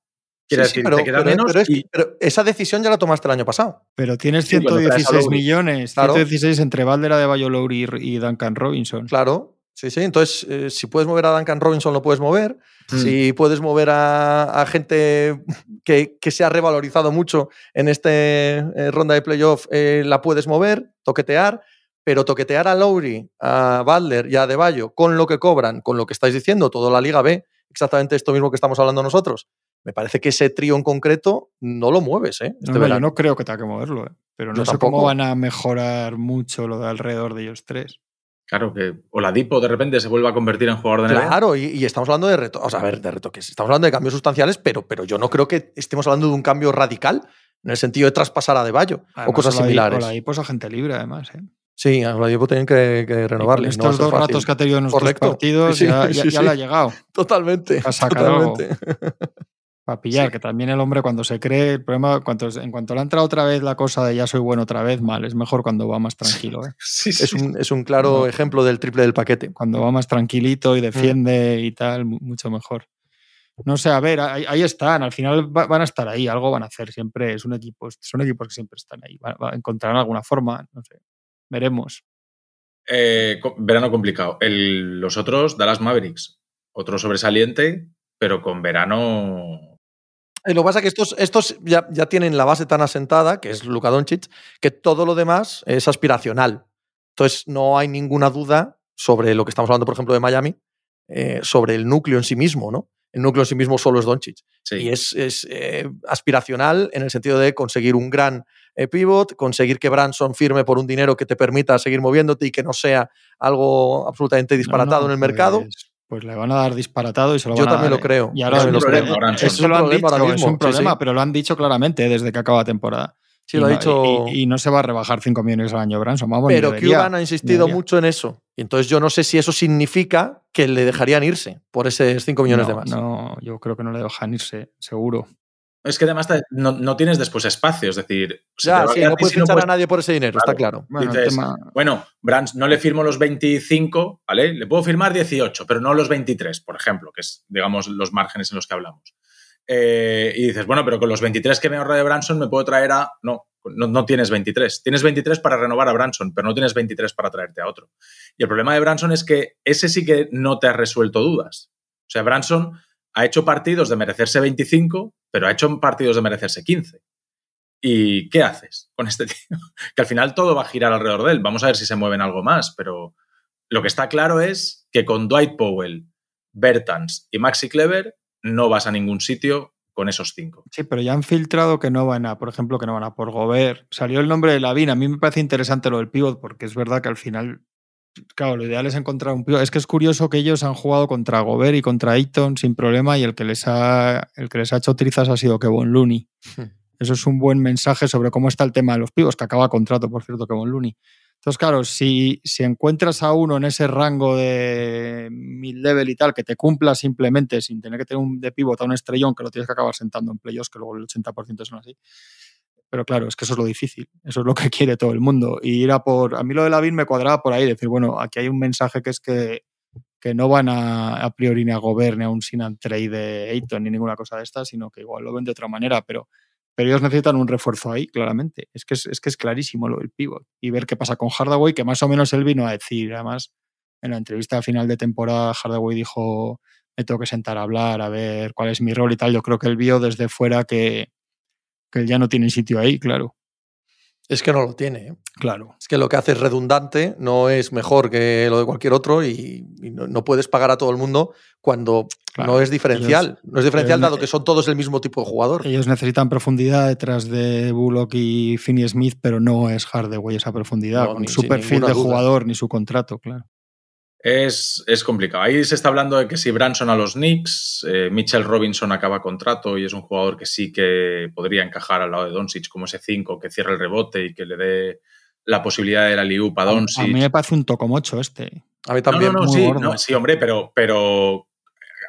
Quiere decir, pero, te queda menos. Pero, esa decisión ya la tomaste el año pasado. Pero tienes 116 millones, 116 entre Valdera de Lowry y Duncan Robinson. Claro, Sí, sí. Entonces, eh, si puedes mover a Duncan Robinson, lo puedes mover. Mm. Si puedes mover a, gente que, se ha revalorizado mucho en esta eh, ronda de playoff, eh, la puedes mover, toquetear. Pero toquetear a Lowry, a Butler y a Deballo con lo que cobran, con lo que estáis diciendo, toda la liga B, exactamente esto mismo que estamos hablando nosotros. Me parece que ese trío en concreto no lo mueves, ¿eh? Este no, yo no creo que tenga que moverlo, pero no sé cómo van a mejorar mucho lo de alrededor de ellos tres. Claro, que Oladipo de repente se vuelva a convertir en jugador de NBA. Claro, y, estamos hablando de reto, o sea, a ver, de retoques. Estamos hablando de cambios sustanciales, pero, pero yo no creo que estemos hablando de un cambio radical en el sentido de traspasar a De Bayo o cosas similares. Oladipo es agente libre, además. ¿eh? Sí, a Oladipo tienen que, que renovarle. estos dos ratos que ha tenido en nuestros partidos ya, le ha llegado. Totalmente. totalmente. Para pillar, que también el hombre cuando se cree, el problema, cuando, en cuanto le entra otra vez la cosa de ya soy bueno otra vez, mal, es mejor cuando va más tranquilo. ¿eh? es, un, es, un, claro ejemplo del triple del paquete. Cuando va más tranquilito y mm. defiende y tal, mucho mejor. No sé, a ver, ahí, están, al final van a estar ahí, algo van a hacer siempre, es un equipo, son equipos que siempre están ahí, van, a encontrar alguna forma, no sé, veremos. Eh, verano complicado. El, los otros, Dallas Mavericks, otro sobresaliente, pero con verano lo que pasa es que estos, estos ya, ya, tienen la base tan asentada, que es Luka Doncic, que todo lo demás es aspiracional. Entonces, no hay ninguna duda sobre lo que estamos hablando, por ejemplo, de Miami, eh, sobre el núcleo en sí mismo, ¿no? El núcleo en sí mismo solo es Doncic. Y es, es eh, aspiracional en el sentido de conseguir un gran eh, pivot, conseguir que Branson firme por un dinero que te permita seguir moviéndote y que no sea algo absolutamente disparatado en el mercado. Pues pues le van a dar disparatado y se lo Yo van a también lo creo. Y ahora es un problema, Eso lo han dicho, es un problema, pero lo han dicho claramente desde que acaba la temporada. Sí, lo ha dicho. Y, no se va a rebajar 5 millones al año Branson. pero Cuban ha insistido mucho en eso. Y entonces yo no sé si eso significa que le dejarían irse por esos 5 millones de más. No, yo creo que no le dejan irse, seguro. Es que además no, tienes después espacio, es decir... Ya, sí, no puedes fichar a nadie por ese dinero, está claro. Bueno, Brands, no le firmo los 25, ¿vale? Le puedo firmar 18, pero no los 23, por ejemplo, que es, digamos, los márgenes en los que hablamos. Eh, y dices, bueno, pero con los 23 que me ahorra de Branson me puedo traer a... No, no, no, tienes 23. Tienes 23 para renovar a Branson, pero no tienes 23 para traerte a otro. Y el problema de Branson es que ese sí que no te ha resuelto dudas. O sea, Branson ha hecho partidos de merecerse 25, pero ha hecho partidos de merecerse 15. ¿Y qué haces con este tío? Que al final todo va a girar alrededor de él. Vamos a ver si se mueven algo más, pero lo que está claro es que con Dwight Powell, Bertans y Maxi Clever no vas a ningún sitio con esos cinco. Sí, pero ya han filtrado que no van a, por ejemplo, que no van a por Gobert. Salió el nombre de Lavin. A mí me parece interesante lo del pivot porque es verdad que al final Claro, lo ideal es encontrar un. Es que es curioso que ellos han jugado contra Gobert y contra Ayton sin problema y el que les ha, el que les ha hecho trizas ha sido Kevin Looney. Hmm. Eso es un buen mensaje sobre cómo está el tema de los pivos, que acaba contrato, por cierto, Kevin Looney. Entonces, claro, si, si encuentras a uno en ese rango de mid-level y tal, que te cumpla simplemente sin tener que tener un de pivot a un estrellón que lo tienes que acabar sentando en playoffs, que luego el 80% son así, pero claro, es que eso es lo difícil, eso es lo que quiere todo el mundo. Y ir a por. A mí lo de la BIN me cuadraba por ahí, decir, bueno, aquí hay un mensaje que es que, que no van a, a priori ni a Gobern ni a un sin trade de ni ninguna cosa de estas, sino que igual lo ven de otra manera, pero, pero ellos necesitan un refuerzo ahí, claramente. Es que es, es que es clarísimo lo del pivot. Y ver qué pasa con Hardaway, que más o menos él vino a decir, además, en la entrevista final de temporada, Hardaway dijo, me tengo que sentar a hablar, a ver cuál es mi rol y tal. Yo creo que él vio desde fuera que, que ya no tiene sitio ahí, claro. Es que no lo tiene. ¿eh? Claro. Es que lo que hace es redundante, no es mejor que lo de cualquier otro y, y no, no puedes pagar a todo el mundo cuando Claro, no es diferencial. no es diferencial ellos- dado que son todos el mismo tipo de jugador. Ellos necesitan profundidad detrás de Bullock y Finney Smith, pero no es Hardaway esa profundidad, No, con ni- su perfil de duda. jugador ni su contrato, claro. Es, es complicado. Ahí se está hablando de que si Branson a los Knicks, eh, Mitchell Robinson acaba contrato y es un jugador que sí que podría encajar al lado de Doncic como ese 5 que cierra el rebote y que le dé la posibilidad de la liup a A, Doncic. a mí me parece un tocomocho este. A mí también. no, no, muy sí, gordo. no, sí, hombre, pero, pero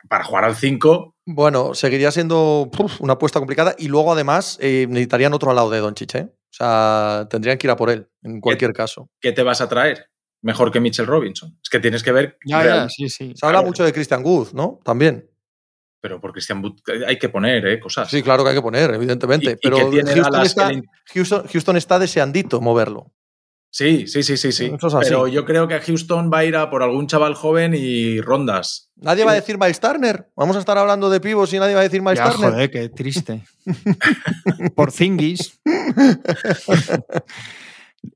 para jugar al 5, Bueno, seguiría siendo uf, una apuesta complicada y luego además eh, necesitarían otro al lado de Doncic, ¿eh? O sea, tendrían que ir a por él, en cualquier caso. ¿qué te vas a traer? Mejor que Mitchell Robinson. Es que tienes que ver. Ya, real- ya, sí, sí. Se habla Claro. mucho de Christian Wood, ¿no? También. Pero por Christian Wood hay que poner eh, cosas. Sí, claro que hay que poner, evidentemente. Y- pero Houston, está, le- Houston, Houston está deseandito moverlo. Sí, sí, sí, sí, sí. Eso es así. Pero yo creo que Houston va a ir a por algún chaval joven y rondas. Nadie va a decir Miles Turner. Vamos a estar hablando de pivos y nadie va a decir Miles Ya, Turner. joder, qué triste. Por Zingis.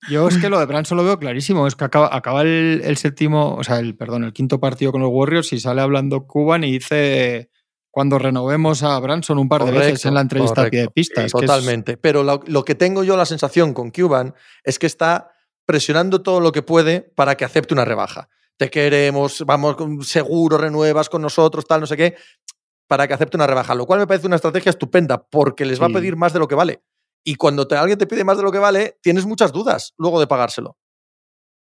Yo es que lo de Branson lo veo clarísimo. Es que acaba, acaba el, el séptimo, o sea, el, perdón, el quinto partido con los Warriors y sale hablando Cuban y dice cuando renovemos a Branson un par de veces en la entrevista a pie de correcto. pista. Es que es- Totalmente. Pero lo, lo que tengo yo la sensación con Cuban es que está presionando todo lo que puede para que acepte una rebaja. Te queremos, vamos, seguro renuevas con nosotros, tal, no sé qué, para que acepte una rebaja. Lo cual me parece una estrategia estupenda porque les va a pedir más de lo que vale. Y cuando te- alguien te pide más de lo que vale, tienes muchas dudas luego de pagárselo.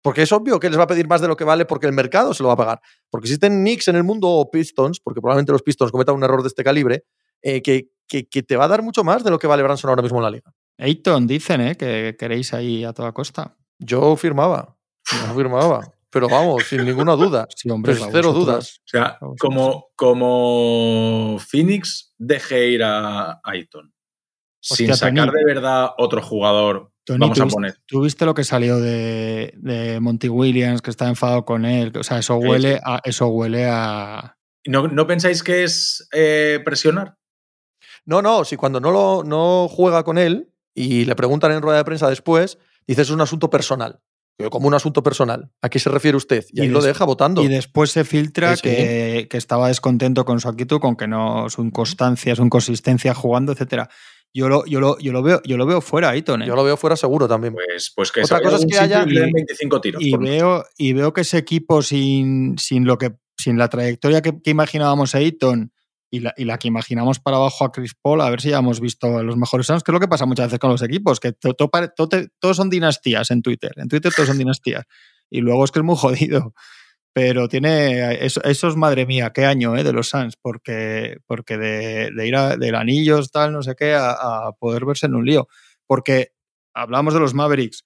Porque es obvio que les va a pedir más de lo que vale porque el mercado se lo va a pagar. Porque existen Knicks en el mundo o Pistons, porque probablemente los Pistons cometan un error de este calibre, eh, que, que- que te va a dar mucho más de lo que vale Branson ahora mismo en la liga. Ayton dicen, ¿eh? Que queréis ahí a toda costa. Yo firmaba. Yo firmaba. Pero vamos, sin ninguna duda. Sí, hombre. Pues cero dudas. O sea, Vamos, como, como Phoenix deje ir a Aiton sin Hostia, sacar Tony. de verdad otro jugador, Tony, vamos a ¿tuviste- poner. ¿Tuviste lo que salió de, de Monty Williams, que está enfadado con él? O sea, eso huele sí. a. Eso huele a. ¿No, no pensáis que es eh, presionar? No, no, si cuando no, lo, no juega con él y le preguntan en rueda de prensa después, dice es un asunto personal. Como un asunto personal. ¿A qué se refiere usted? Y, Y ahí lo deja votando. Y después se filtra Sí, sí. Que, que estaba descontento con su actitud, con que no su inconstancia, su inconsistencia jugando, etcétera. Yo lo, yo lo, yo lo veo, yo lo veo fuera, Ayton. ¿eh? Yo lo veo fuera seguro también. Pues, pues que Otra cosa es que haya- y le den 25 tiros. y veo, y veo que ese equipo sin, sin lo que sin la trayectoria que, que imaginábamos a Ayton y la, y la que imaginamos para abajo a Chris Paul, a ver si ya hemos visto a los mejores Suns, que es lo que pasa muchas veces con los equipos, que to- to- to- todos son dinastías en Twitter. En Twitter todos son dinastías. Y luego es que es muy jodido. Pero tiene. Eso, es madre mía, qué año ¿eh? de los Suns, porque, porque de, de ir a, del anillos, tal, no sé qué, a, a poder verse en un lío. Porque hablamos de los Mavericks,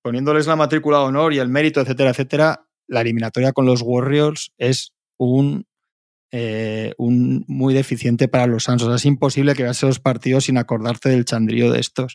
poniéndoles la matrícula de honor y el mérito, etcétera, etcétera, la eliminatoria con los Warriors es un, eh, un muy deficiente para los Suns. O sea, es imposible que veas esos partidos sin acordarte del chandrío de estos.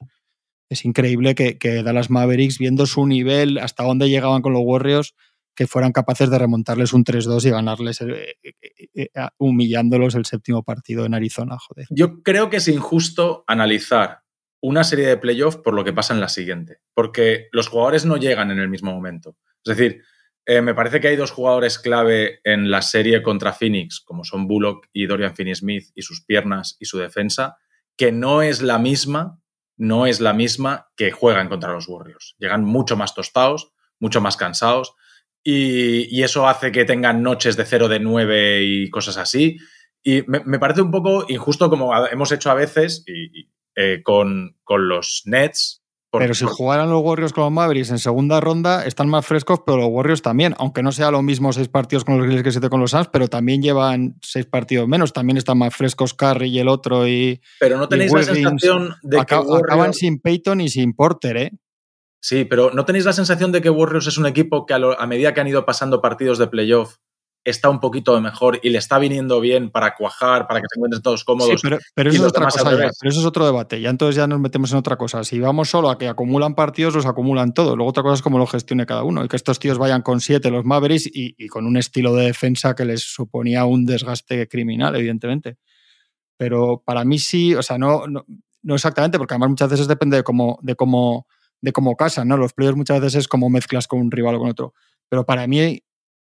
Es increíble que, que Dallas Mavericks, viendo su nivel, hasta dónde llegaban con los Warriors, que fueran capaces de remontarles un 3-2 y ganarles, eh, eh, eh, humillándolos el séptimo partido en Arizona, joder. Yo creo que es injusto analizar una serie de playoffs por lo que pasa en la siguiente, porque los jugadores no llegan en el mismo momento. Es decir, me parece que hay dos jugadores clave en la serie contra Phoenix, como son Bullock y Dorian Finney-Smith, y sus piernas y su defensa, que no es la misma, no es la misma que juegan contra los Warriors. Llegan mucho más tostados, mucho más cansados, y, y eso hace que tengan noches de 0 de 9 y cosas así. Y me, me parece un poco injusto como hemos hecho a veces y, y, eh, con, con los Nets. Pero si jugaran los Warriors con los Mavericks en segunda ronda, están más frescos, pero los Warriors también. Aunque no sea lo mismo seis partidos con los Grizzlies que siete con los Suns, pero también llevan seis partidos menos. También están más frescos Curry y el otro. Y pero no tenéis la sensación de que Warriors- acaban sin Peyton y sin Porter, ¿eh? Sí, pero ¿no tenéis la sensación de que Warriors es un equipo que a, lo- a medida que han ido pasando partidos de playoff está un poquito mejor y le está viniendo bien para cuajar, para que se encuentren todos Sí, cómodos? pero, eso es otra cosa ya, revés. pero eso es otro debate. Ya entonces ya nos metemos en otra cosa. Si vamos solo a que acumulan partidos, los acumulan todos. Luego otra cosa es cómo lo gestione cada uno. Y que estos tíos vayan con siete, los Mavericks, y, y con un estilo de defensa que les suponía un desgaste criminal, evidentemente. Pero para mí sí, o sea, no, no, no exactamente, porque además muchas veces depende de cómo, de cómo de cómo casan, ¿no? Los playoffs muchas veces es como mezclas con un rival o con otro. Pero para mí,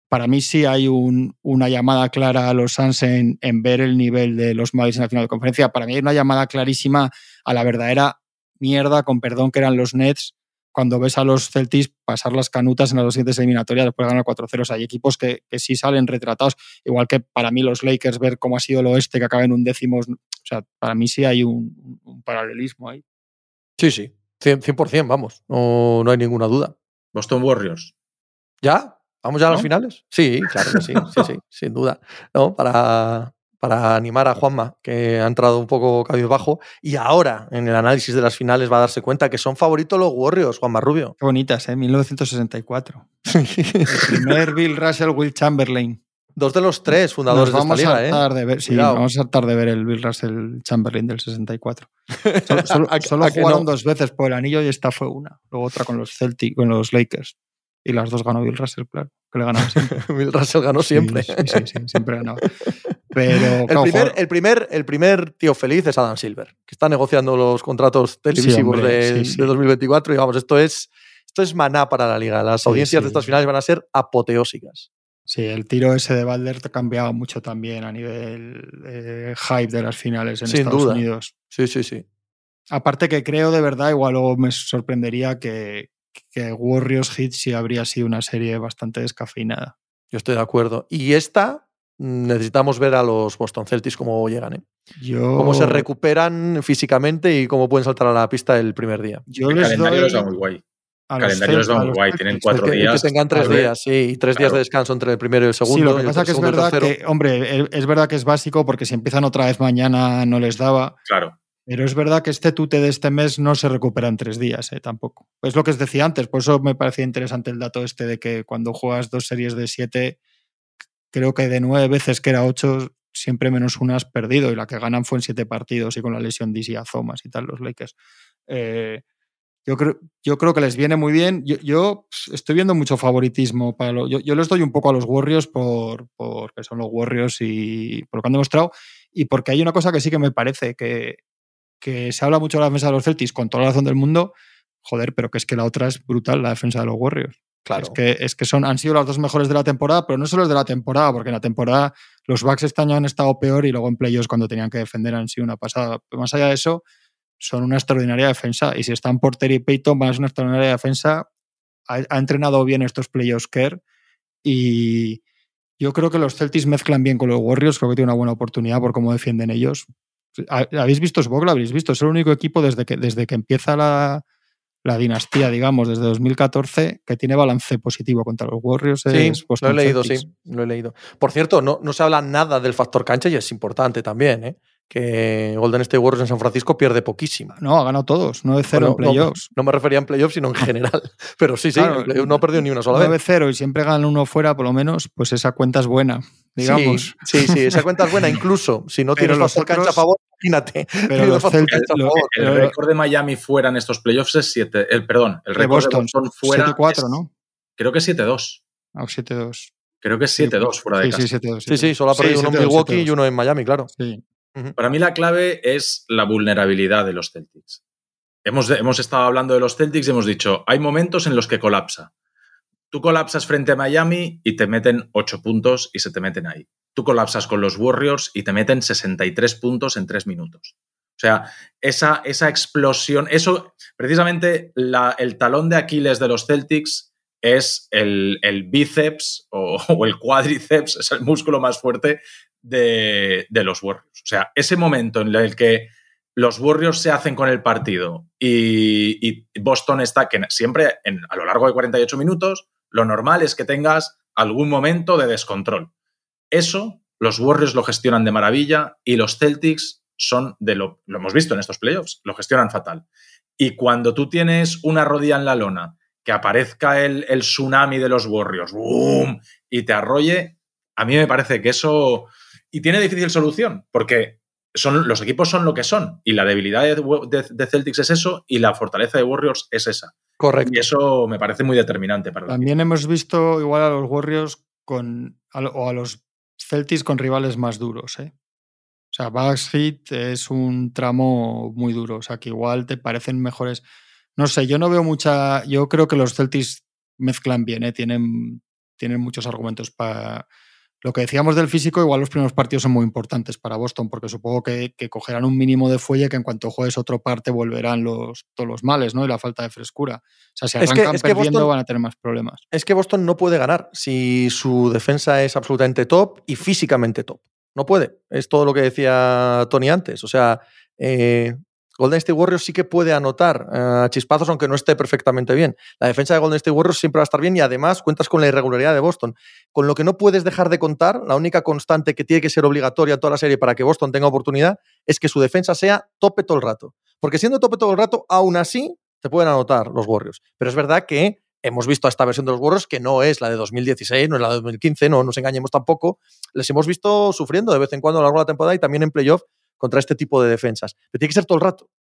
para mí sí hay un, una llamada clara a los Suns en, ver el nivel de los Mavericks en la final de conferencia. Para mí hay una llamada clarísima a la verdadera mierda, con perdón, que eran los Nets cuando ves a los Celtics pasar las canutas en las siguientes eliminatorias después de ganar 4-0. hay equipos que, que, sí salen retratados, igual que para mí los Lakers, ver cómo ha sido el oeste, que acaba en un décimo. O sea, para mí sí hay un, un paralelismo ahí. Sí, sí, 100%, vamos, no, no hay ninguna duda. Boston Warriors. ¿Ya? ¿Vamos ya a ¿No? las finales? Sí, claro que sí, sí, sí, sin duda. ¿No? Para, para animar a Juanma, que ha entrado un poco cabizbajo, y ahora en el análisis de las finales va a darse cuenta que son favoritos los Warriors, Juanma Rubio. Qué bonitas, ¿eh? 1964. el primer Bill Russell, Will Chamberlain. Dos de los tres fundadores vamos de esta liga, a ¿eh? de ver, sí, Cuidado. vamos a tratar de ver el Bill Russell Chamberlain del 64. Solo, solo, solo jugaron no? dos veces por el anillo y esta fue una. Luego otra con los Celtic, con los Lakers. Y las dos ganó Bill Russell, claro, que le ganaba siempre. Bill Russell ganó siempre. Sí, sí, sí, siempre ganaba. Pero, el, primer, el, primer, el primer tío feliz es Adam Silver, que está negociando los contratos televisivos Sí, hombre, de, sí, de 2024. Y vamos, esto es, esto es maná para la liga. Las audiencias de estas finales van a ser apoteósicas. Sí, el tiro ese de Balder cambiaba mucho también a nivel eh, hype de las finales en Sin Estados duda. Unidos. Sí, sí, sí. Aparte que creo de verdad, igual luego me sorprendería que, que Warriors Hit sí habría sido una serie bastante descafeinada. Yo estoy de acuerdo. Y esta mm, necesitamos ver a los Boston Celtics cómo llegan, ¿eh? Yo, cómo se recuperan físicamente y cómo pueden saltar a la pista el primer día. yo El les calendario doy les va muy guay. A El los calendario les Celt- va muy guay. Tienen que- cuatro Que- que días. tengan tres días, sí, y tres días de descanso entre el primero y el segundo. Sí, lo que pasa que es verdad que, hombre, es- es verdad que es básico porque si empiezan otra vez mañana no les daba, Claro. pero es verdad que este tute de este mes no se recupera en tres días, eh, tampoco. Es lo que os decía antes, por eso me parecía interesante el dato este de que cuando juegas dos series de siete, creo que de nueve veces que era ocho, siempre menos una has perdido y la que ganan fue en siete partidos y con la lesión de Isi Azomas y tal, los Lakers. Eh, yo, creo, yo creo que les viene muy bien. Yo, yo pf, estoy viendo mucho favoritismo para lo, yo, yo les doy un poco a los Warriors por porque son los Warriors y por lo que han demostrado y porque hay una cosa que sí que me parece que, que se habla mucho de la defensa de los Celtics con toda la razón del mundo, joder, pero que es que la otra es brutal, la defensa de los Warriors. Claro. Es que, es que son, han sido las dos mejores de la temporada, pero no solo es de la temporada, porque en la temporada los Bucks este año han estado peor y luego en playoffs cuando tenían que defender han sido una pasada. Pero más allá de eso, son una extraordinaria defensa. Y si están Porter y Peyton, van a ser una extraordinaria defensa. Ha, ha entrenado bien estos playoffs Kerr y yo creo que los Celtics mezclan bien con los Warriors. Creo que tiene una buena oportunidad por cómo defienden ellos. ¿Ha- ¿Habéis visto Svog? ¿Lo habéis visto? Es el único equipo desde que, desde que empieza la, la dinastía, digamos, desde 2014, que tiene balance positivo contra los Warriors. Sí, lo he leído, Celtics. sí, lo he leído. Por cierto, no, no se habla nada del factor cancha y es importante también, ¿eh? Que Golden State Warriors en San Francisco pierde poquísimo. No, ha ganado todos, 9-0 Bueno, en playoffs. No, no me refería en playoffs, sino en general. Pero sí, sí, Claro, no ha perdido ni una sola vez. 9-0 y siempre ganan uno fuera, por lo menos, pues esa cuenta es buena, digamos. Sí, sí, sí, esa cuenta es buena, incluso si no Pero tienes los cancha a favor, imagínate. Pero los Celtics, favor. El récord de Miami fuera en estos playoffs es 7. El, perdón, el De récord Boston, de Boston fuera. 7-4, es- ¿no? Creo que es 7-2. Ah, 7-2. Creo que es 7-2 fuera de Sí, casa. sí, 7-2. Sí, sí, solo ha perdido uno en 7-2, Milwaukee 7-2. y uno en Miami, claro. Sí. Para mí la clave es la vulnerabilidad de los Celtics. Hemos, hemos estado hablando de los Celtics y hemos dicho, hay momentos en los que colapsa. Tú colapsas frente a Miami y te meten 8 puntos y se te meten ahí. Tú colapsas con los Warriors y te meten 63 puntos en 3 minutos. O sea, esa, esa explosión, eso, precisamente el talón de Aquiles de los Celtics es el, el bíceps o, el cuádriceps, es el músculo más fuerte de, de los Warriors. O sea, ese momento en el que los Warriors se hacen con el partido y, Boston está, que siempre a lo largo de 48 minutos, lo normal es que tengas algún momento de descontrol. Eso los Warriors lo gestionan de maravilla y los Celtics son de lo, lo hemos visto en estos playoffs, lo gestionan fatal. Y cuando tú tienes una rodilla en la lona, que aparezca el, el tsunami de los Warriors, ¡boom! y te arrolle, a mí me parece que eso... Y tiene difícil solución, porque son, los equipos son lo que son, y la debilidad de, de- de Celtics es eso, y la fortaleza de Warriors es esa. Correcto. Y eso me parece muy determinante para También hemos visto igual a los Warriors con, a o a los Celtics con rivales más duros. ¿eh? O sea, Bucks Heat es un tramo muy duro. O sea, que igual te parecen mejores. No sé, yo no veo mucha. Yo creo que los Celtics mezclan bien, ¿eh? tienen, tienen muchos argumentos para. Lo que decíamos del físico, igual los primeros partidos son muy importantes para Boston, porque supongo que, cogerán un mínimo de fuelle que en cuanto juegues otro parte volverán los, todos los males, ¿no? Y la falta de frescura. O sea, si arrancan perdiendo van a tener más problemas. Es que Boston no puede ganar si su defensa es absolutamente top y físicamente top. No puede. Es todo lo que decía Tony antes. O sea, eh, Golden State Warriors sí que puede anotar uh, chispazos, aunque no esté perfectamente bien. La defensa de Golden State Warriors siempre va a estar bien y además cuentas con la irregularidad de Boston. Con lo que no puedes dejar de contar, la única constante que tiene que ser obligatoria toda la serie para que Boston tenga oportunidad es que su defensa sea tope todo el rato. Porque siendo tope todo el rato, aún así te pueden anotar los Warriors. Pero es verdad que hemos visto a esta versión de los Warriors que no es la de 2016, no es la de 2015, no nos engañemos tampoco. Les hemos visto sufriendo de vez en cuando a lo largo de la temporada y también en playoff contra este tipo de defensas. Pero tiene que ser todo el rato.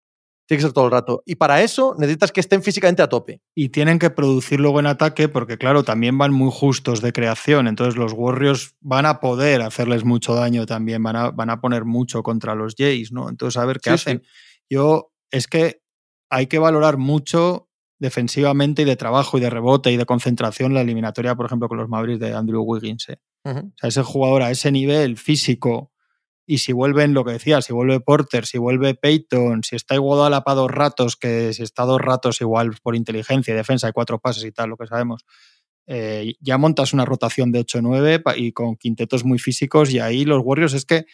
Tiene que ser todo el rato. Y para eso necesitas que estén físicamente a tope. Y tienen que producir luego en ataque porque, claro, también van muy justos de creación. Entonces los Warriors van a poder hacerles mucho daño también. Van a, van a poner mucho contra los Jays, ¿no? Entonces, a ver qué hacen. Yo, es que hay que valorar mucho defensivamente y de trabajo y de rebote y de concentración la eliminatoria, por ejemplo, con los Mavericks de Andrew Wiggins. ¿eh? O sea, ese jugador a ese nivel físico y si vuelven, lo que decía, si vuelve Porter, si vuelve Peyton, si está igual a dos ratos, que si está dos ratos igual por inteligencia y defensa de cuatro pases y tal, lo que sabemos, eh, ya montas una rotación de 8-9 y con quintetos muy físicos y ahí los Warriors es que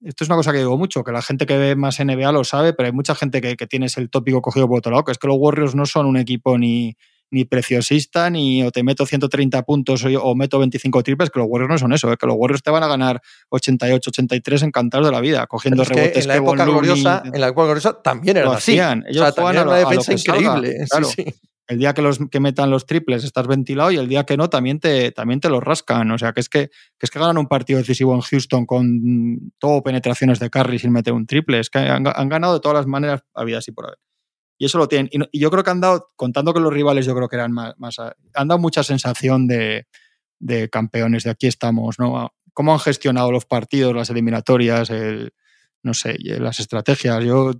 esto es una cosa que digo mucho, que la gente que ve más NBA lo sabe, pero hay mucha gente que, que tiene el tópico cogido por otro lado, que es que los Warriors no son un equipo ni, ni preciosista, ni o te meto 130 puntos o, meto 25 triples, que los Warriors no son eso, ¿eh? que los Warriors te van a ganar 88, 83 encantados de la vida, cogiendo rebotes. en, la época gloriosa, en la época gloriosa también eran así. Ellos juegan a, una defensa increíble. El día que, los, que metan los triples estás ventilado y el día que no también te, también te los rascan. O sea, que es que, es que ganan un partido decisivo en Houston con todo penetraciones de carry sin meter un triple. Es que han, han ganado de todas las maneras habidas y por haber. Y eso lo tienen. Y, yo creo que han dado, contando que los rivales yo creo que eran más, han dado mucha sensación de, campeones, de aquí estamos, ¿no? Cómo han gestionado los partidos, las eliminatorias, el, no sé, las estrategias. Yo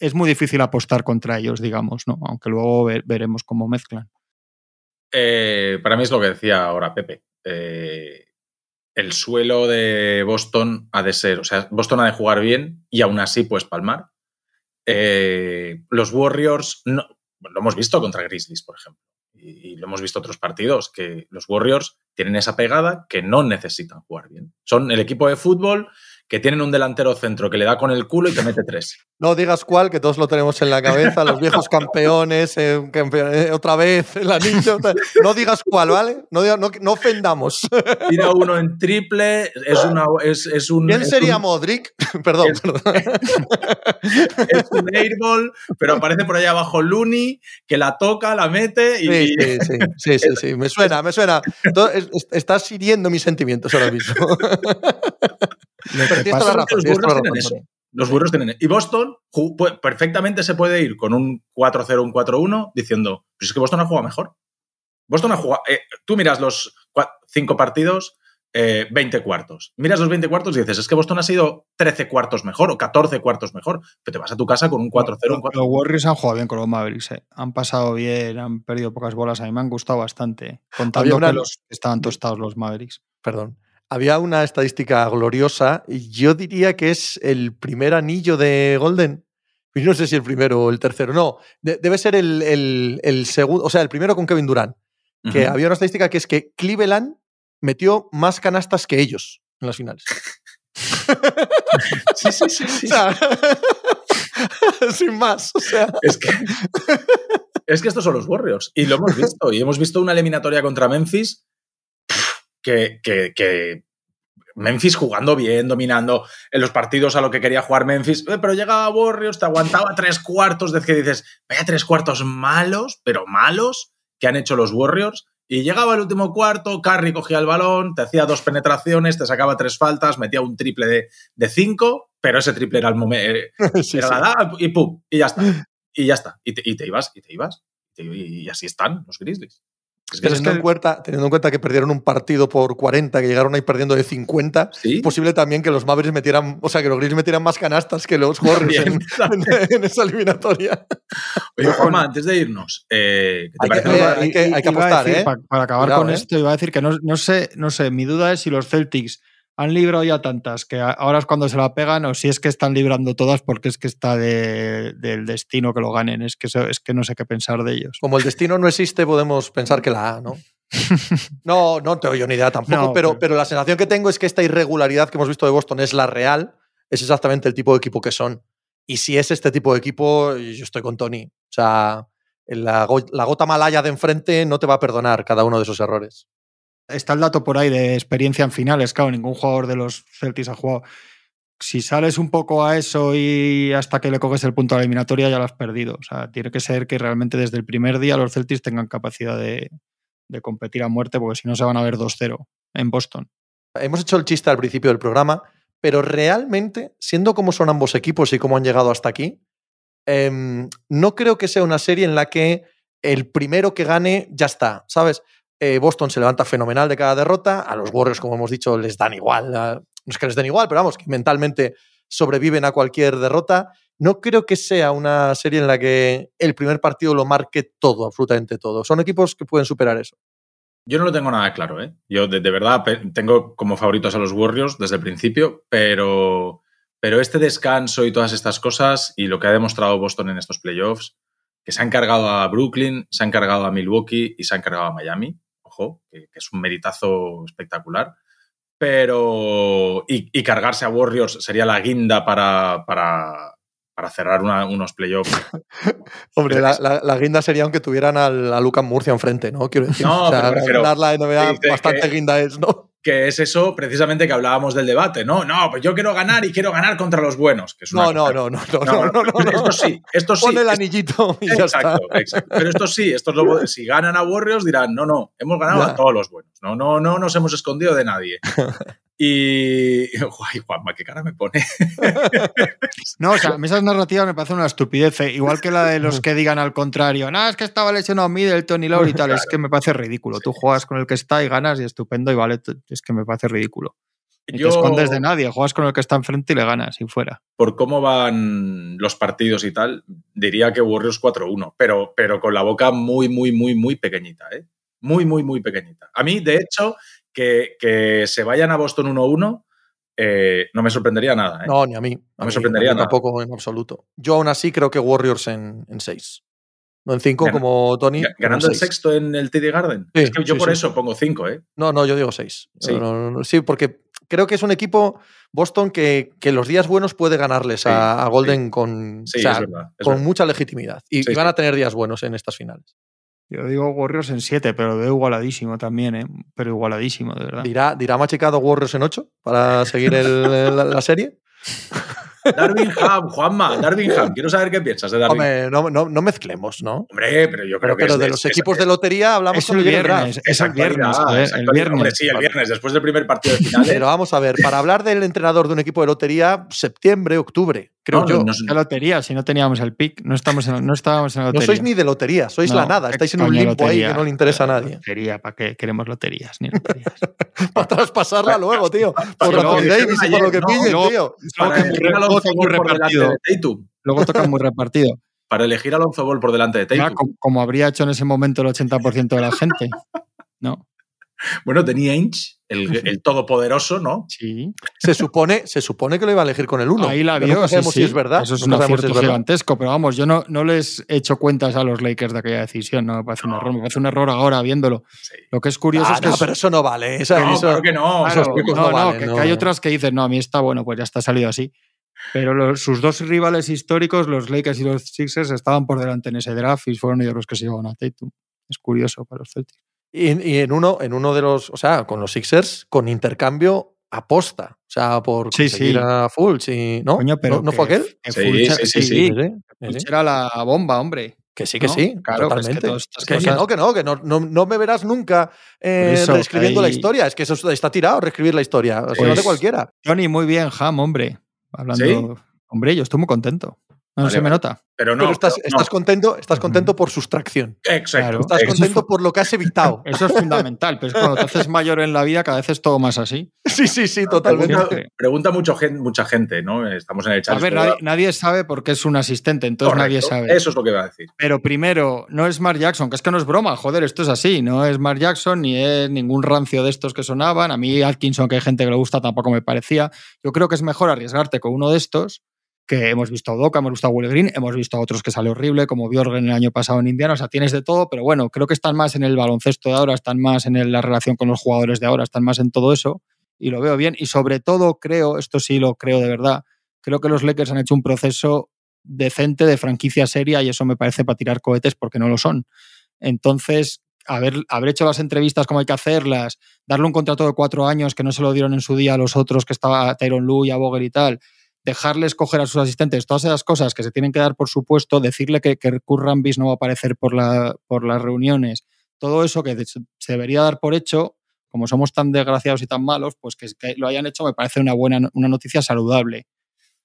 es muy difícil apostar contra ellos, digamos, ¿no? Aunque luego veremos cómo mezclan. Eh, para mí es lo que decía ahora Pepe. Eh, el suelo de Boston ha de ser, o sea, Boston ha de jugar bien y aún así pues palmar. Eh, los Warriors, no, lo hemos visto contra Grizzlies, por ejemplo, y, lo hemos visto otros partidos, que los Warriors tienen esa pegada que no necesitan jugar bien. Son el equipo de fútbol que tienen un delantero centro que le da con el culo y te mete tres. No digas cuál, que todos lo tenemos en la cabeza, los viejos campeones, eh, eh, otra vez el anillo. No digas cuál, ¿vale? No, no, ofendamos. Tira uno en triple, es, una, es, un... ¿Quién sería Modric? perdón, es, es un airball, pero aparece por allá abajo Looney, que la toca, la mete y... Sí, sí, sí, sí, sí, me suena, me suena. Estás hiriendo mis sentimientos ahora mismo. Los burros tienen Y Boston perfectamente se puede ir con un 4-0, un 4-1 diciendo, pues es que Boston ha jugado mejor. Boston ha jugado... Eh, tú miras los cinco partidos, 20 eh, cuartos. Miras los 20 cuartos y dices, es que Boston ha sido 13 cuartos mejor o 14 cuartos mejor, pero te vas a tu casa con un 4-0. Los Warriors han jugado bien con los Mavericks, eh. han pasado bien, han perdido pocas bolas, a mí me han gustado bastante, contando que los, estaban tostados los Mavericks. Perdón había una estadística gloriosa y yo diría que es el primer anillo de Golden. No sé si el primero o el tercero. No, debe ser el, segundo, o sea, el primero con Kevin Durant. Que había una estadística que es que Cleveland metió más canastas que ellos en las finales. sí, sí, sí. sí. sin más. O sea. Es que, es que estos son los Warriors. Y lo hemos visto. Y hemos visto una eliminatoria contra Memphis que, Memphis jugando bien, dominando en los partidos a lo que quería jugar Memphis, eh, pero llegaba Warriors, te aguantaba tres cuartos, de que dices, vaya tres cuartos malos, pero malos, que han hecho los Warriors. Y llegaba el último cuarto, Curry cogía el balón, te hacía dos penetraciones, te sacaba tres faltas, metía un triple de, de cinco, pero ese triple era el momento, eh, y pum, y ya está. Y ya está. Y te, ibas, y te ibas. Y, así están los Grizzlies. Teniendo, en cuenta, teniendo en cuenta que perdieron un partido por 40, que llegaron ahí perdiendo de 50, es posible también que los Mavericks metieran, o sea, que los Grizzlies metieran más canastas que los Warriors en, esa eliminatoria. Oye, Juanma, antes de irnos, eh, hay, que, apostar, ¿eh? Para, acabar con ¿eh? esto, iba a decir que no, no, sé, no sé, mi duda es si los Celtics han librado ya tantas que ahora es cuando se la pegan o si es que están librando todas porque es que está del destino que lo ganen. Es que, es que no sé qué pensar de ellos. Como el destino no existe, podemos pensar que la A, ¿no? no, no tengo yo ni idea tampoco, pero, pero la sensación que tengo es que esta irregularidad que hemos visto de Boston es la real, es exactamente el tipo de equipo que son. Y si es este tipo de equipo, yo estoy con Tony. O sea, la, la gota malaya de enfrente no te va a perdonar cada uno de esos errores está el dato por ahí de experiencia en finales, claro, ningún jugador de los Celtics ha jugado. Si sales un poco a eso y hasta que le coges el punto a la eliminatoria ya lo has perdido. O sea, tiene que ser que realmente desde el primer día los Celtics tengan capacidad de, competir a muerte, porque si no se van a ver 2-0 en Boston. Hemos hecho el chiste al principio del programa, pero realmente, siendo como son ambos equipos y cómo han llegado hasta aquí, em, no creo que sea una serie en la que el primero que gane ya está, ¿sabes? Eh, Boston se levanta fenomenal de cada derrota. A los Warriors, como hemos dicho, les dan igual. no es que les den igual, pero vamos, que mentalmente sobreviven a cualquier derrota. No creo que sea una serie en la que el primer partido lo marque todo, absolutamente todo. Son equipos que pueden superar eso. Yo no lo tengo nada claro, ¿eh? Yo de, verdad tengo como favoritos a los Warriors desde el principio, pero, pero este descanso y todas estas cosas y lo que ha demostrado Boston en estos playoffs, que se ha encargado a Brooklyn, se ha encargado a Milwaukee y se ha encargado a Miami, que, es un meritazo espectacular. Pero. Y, cargarse a Warriors sería la guinda para, para, para cerrar unos playoffs. Hombre, la, guinda sería aunque tuvieran a Lucas Murcia enfrente, ¿no? Quiero decir, no, la NBA bastante guinda es, ¿no? Que es eso precisamente que hablábamos del debate, ¿no? No, pues yo quiero ganar y quiero ganar contra los buenos. Que no, no, no, no, no, no, no, Esto sí, esto sí. Pon el anillito y ya está. exacto. Pero esto sí, estos si ganan a Warriors dirán, no, no, hemos ganado a todos los buenos. No, no, no nos hemos escondido de nadie. Y. Ay, Juanma, qué cara me pone. no, o sea, a mí esas narrativas me parecen una estupidez. ¿eh? Igual que la de los que digan al contrario, no, es que estaba lesionado Middleton y Lauri y tal. Es que me parece ridículo. Tú juegas con el que está y ganas y estupendo y vale. Es que me parece ridículo. Y te escondes de nadie, juegas con el que está enfrente y le ganas y fuera. Por cómo van los partidos y tal, diría que Warriors 4-1, pero, pero con la boca muy, muy, muy, muy pequeñita, ¿eh? Muy, muy, muy pequeñita. A mí, de hecho, que, se vayan a Boston 1-1 eh, no me sorprendería nada. ¿eh? No, ni a mí. No me sorprendería nada. Tampoco en absoluto. Yo aún así creo que Warriors en 6. No en 5 como Tony. ¿Ganando el sexto en el TD Garden? es que yo por eso pongo 5, ¿eh? No, no, yo digo 6. Sí. porque creo que es un equipo, Boston, que, que los días buenos puede ganarles a, Golden con, con mucha legitimidad. y van a tener días buenos en estas finales. Yo digo Warriors en 7, pero veo igualadísimo también, ¿eh? Pero igualadísimo, de verdad. ¿Dirá, dirá machicado Warriors en 8 para seguir el, la, serie? Darwinham, Juanma, Darwinham. Quiero saber qué piensas de Darwinham. Hombre, no, no, mezclemos, ¿no? Hombre, pero yo creo que. Pero de los equipos de lotería hablamos el viernes. Es el viernes. el viernes. Hombre, sí, el viernes, después del primer partido de final. Pero vamos a ver, para hablar del entrenador de un equipo de lotería, septiembre, octubre. Creo yo. No, es lotería, si no teníamos el pick, no, estamos no estábamos en la lotería. No sois ni de lotería, sois la nada, estáis en un limbo ahí que no le interesa a nadie. Lotería, ¿para qué queremos loterías? Ni loterías. para traspasarla luego, tío. Por Davis y por lo que pillen, tío. Luego toca muy repartido. Luego toca muy repartido. Para elegir a Alonso Ball por delante de Tatum. como habría hecho en ese momento el 80% de la gente. No. Bueno, tenía Inch, el, todopoderoso, ¿no? Sí. Se supone, se supone que lo iba a elegir con el 1. Ahí la vio. No sabemos si es verdad. Eso es un acierto gigantesco, pero vamos, yo no, no les he hecho cuentas a los Lakers de aquella decisión. No me parece un error. Me parece un error ahora viéndolo. Lo que es curioso ah, es que. No, pero eso no vale. no, claro que no. no, que, hay otras que dicen, no, a mí está bueno, pues ya está salido así. Pero sus dos rivales históricos, los Lakers y los Sixers, estaban por delante en ese draft y fueron ellos los que se llevaban a Tatum. Es curioso para los Celtics. Y, en, uno, en uno de los, o sea, con los Sixers, con intercambio aposta. O sea, por sí, sí. a Fulch ¿no? ¿No, fue aquel? Sí, sí, sí. era la bomba, hombre. Que sí, que sí, claro, totalmente. que, no, que no, que no, no, me verás nunca eh, reescribiendo la historia. Es que eso está tirado, reescribir la historia. O sea, no de pues, cualquiera. Johnny, muy bien, Ham, hombre. Hablando. Hombre, yo estoy muy contento. No se me nota. Pero no. Pero estás, pero no. estás contento, estás contento por sustracción. Exacto. Estás exacto. contento por lo que has evitado. Eso es fundamental, pero es cuando te haces mayor en la vida cada vez es todo más así. Sí, sí, sí, totalmente. Pregunta, pregunta mucho mucha gente, ¿no? Estamos en el chat. A ver, nadie, nadie sabe por qué es un asistente, entonces nadie sabe. Eso es lo que iba a decir. Pero primero, no es Mark Jackson, que es que no es broma, joder, esto es así. No es Mark Jackson ni es ningún rancio de estos que sonaban. A mí Atkinson, que hay gente que le gusta, tampoco me parecía. Yo creo que es mejor arriesgarte con uno de estos, que hemos visto a Doca, hemos visto a Will Green, hemos visto a otros que sale horrible, como Bjorgen el año pasado en Indiana. O sea, tienes de todo, pero bueno, creo que están más en el baloncesto de ahora, están más en la relación con los jugadores de ahora, están más en todo eso. Y lo veo bien. Y sobre todo, creo, esto sí lo creo de verdad, creo que los Lakers han hecho un proceso decente de franquicia seria y eso me parece para tirar cohetes porque no lo son. Entonces, haber, haber hecho las entrevistas como hay que hacerlas, darle un contrato de cuatro años que no se lo dieron en su día a los otros, que estaba a Tyron Lue y a Vogel y tal, dejarles coger a sus asistentes, todas esas cosas que se tienen que dar por supuesto, decirle que, que Kurt Rambis no va a aparecer por, la, por las reuniones, todo eso que se debería dar por hecho, como somos tan desgraciados y tan malos, pues que, que lo hayan hecho me parece una buena una noticia saludable.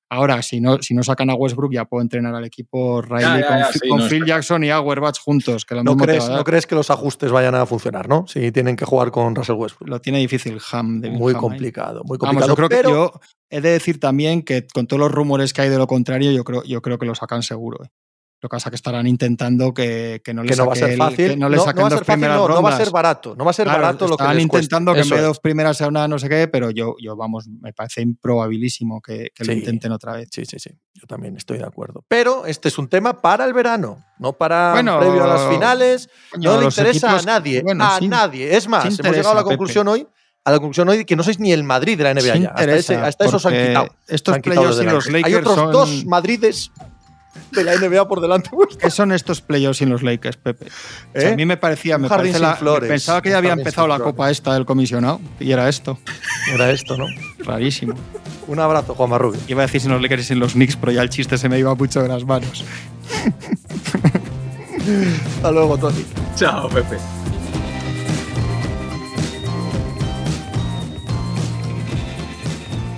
Ahora, si no, si no sacan a Westbrook, ya puedo entrenar al equipo Riley ya, con, ya, Phil- sí, con no, Phil está- Jackson y Auerbach juntos, que lo ¿No mismo te crees, va a dar. ¿No crees que los ajustes vayan a funcionar, no? Si tienen que jugar con Russell Westbrook. Lo tiene difícil Ham. Devin Muy Ham complicado, muy Vamos, complicado. yo creo pero que yo he de decir también que con todos los rumores que hay de lo contrario, yo creo, yo creo que lo sacan seguro. ¿eh? Lo que pasa es que estarán intentando que, que no le que no va a ser fácil. no le no, saquen va a ser fácil, no, no va a ser barato. No va a ser Claro, barato lo que les intentando cueste. que en Eso vez de dos primeras sea una no sé qué, pero yo, yo vamos, me parece improbabilísimo que, que lo intenten otra vez. Sí, sí, sí. Yo también estoy de acuerdo. Pero este es un tema para el verano, no para Bueno, previo a las finales. Coño, no le interesa equipos- a nadie. bueno, a sí. nadie. Es más, Sí hemos llegado a la Pepe. conclusión hoy. A la conclusión hoy que no sois ni el Madrid de la NBA Sí ya. Hasta, interesa, ese- hasta eso se han quitado. Estos han quitado playoffs los. Lakers Hay otros son... dos Madrides de la NBA por delante. ¿Qué son estos playoffs sin los Lakers, Pepe? O sea, ¿Eh? a mí me parecía, me jardín parece sin la- flores, pensaba que ya había empezado la copa esta del comisionado y era esto. Era esto, ¿no? Rarísimo. Un abrazo, Juanma Rubio. Iba a decir sin los Lakers y sin los Knicks, pero ya el chiste se me iba mucho de las manos. Hasta luego, Tony. Chao, Pepe.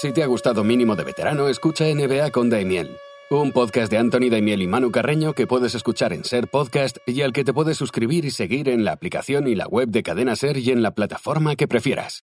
Si te ha gustado Mínimo de Veterano, escucha NBA con Daimiel, un podcast de Anthony Daimiel y Manu Carreño que puedes escuchar en Ser Podcast y al que te puedes suscribir y seguir en la aplicación y la web de Cadena Ser y en la plataforma que prefieras.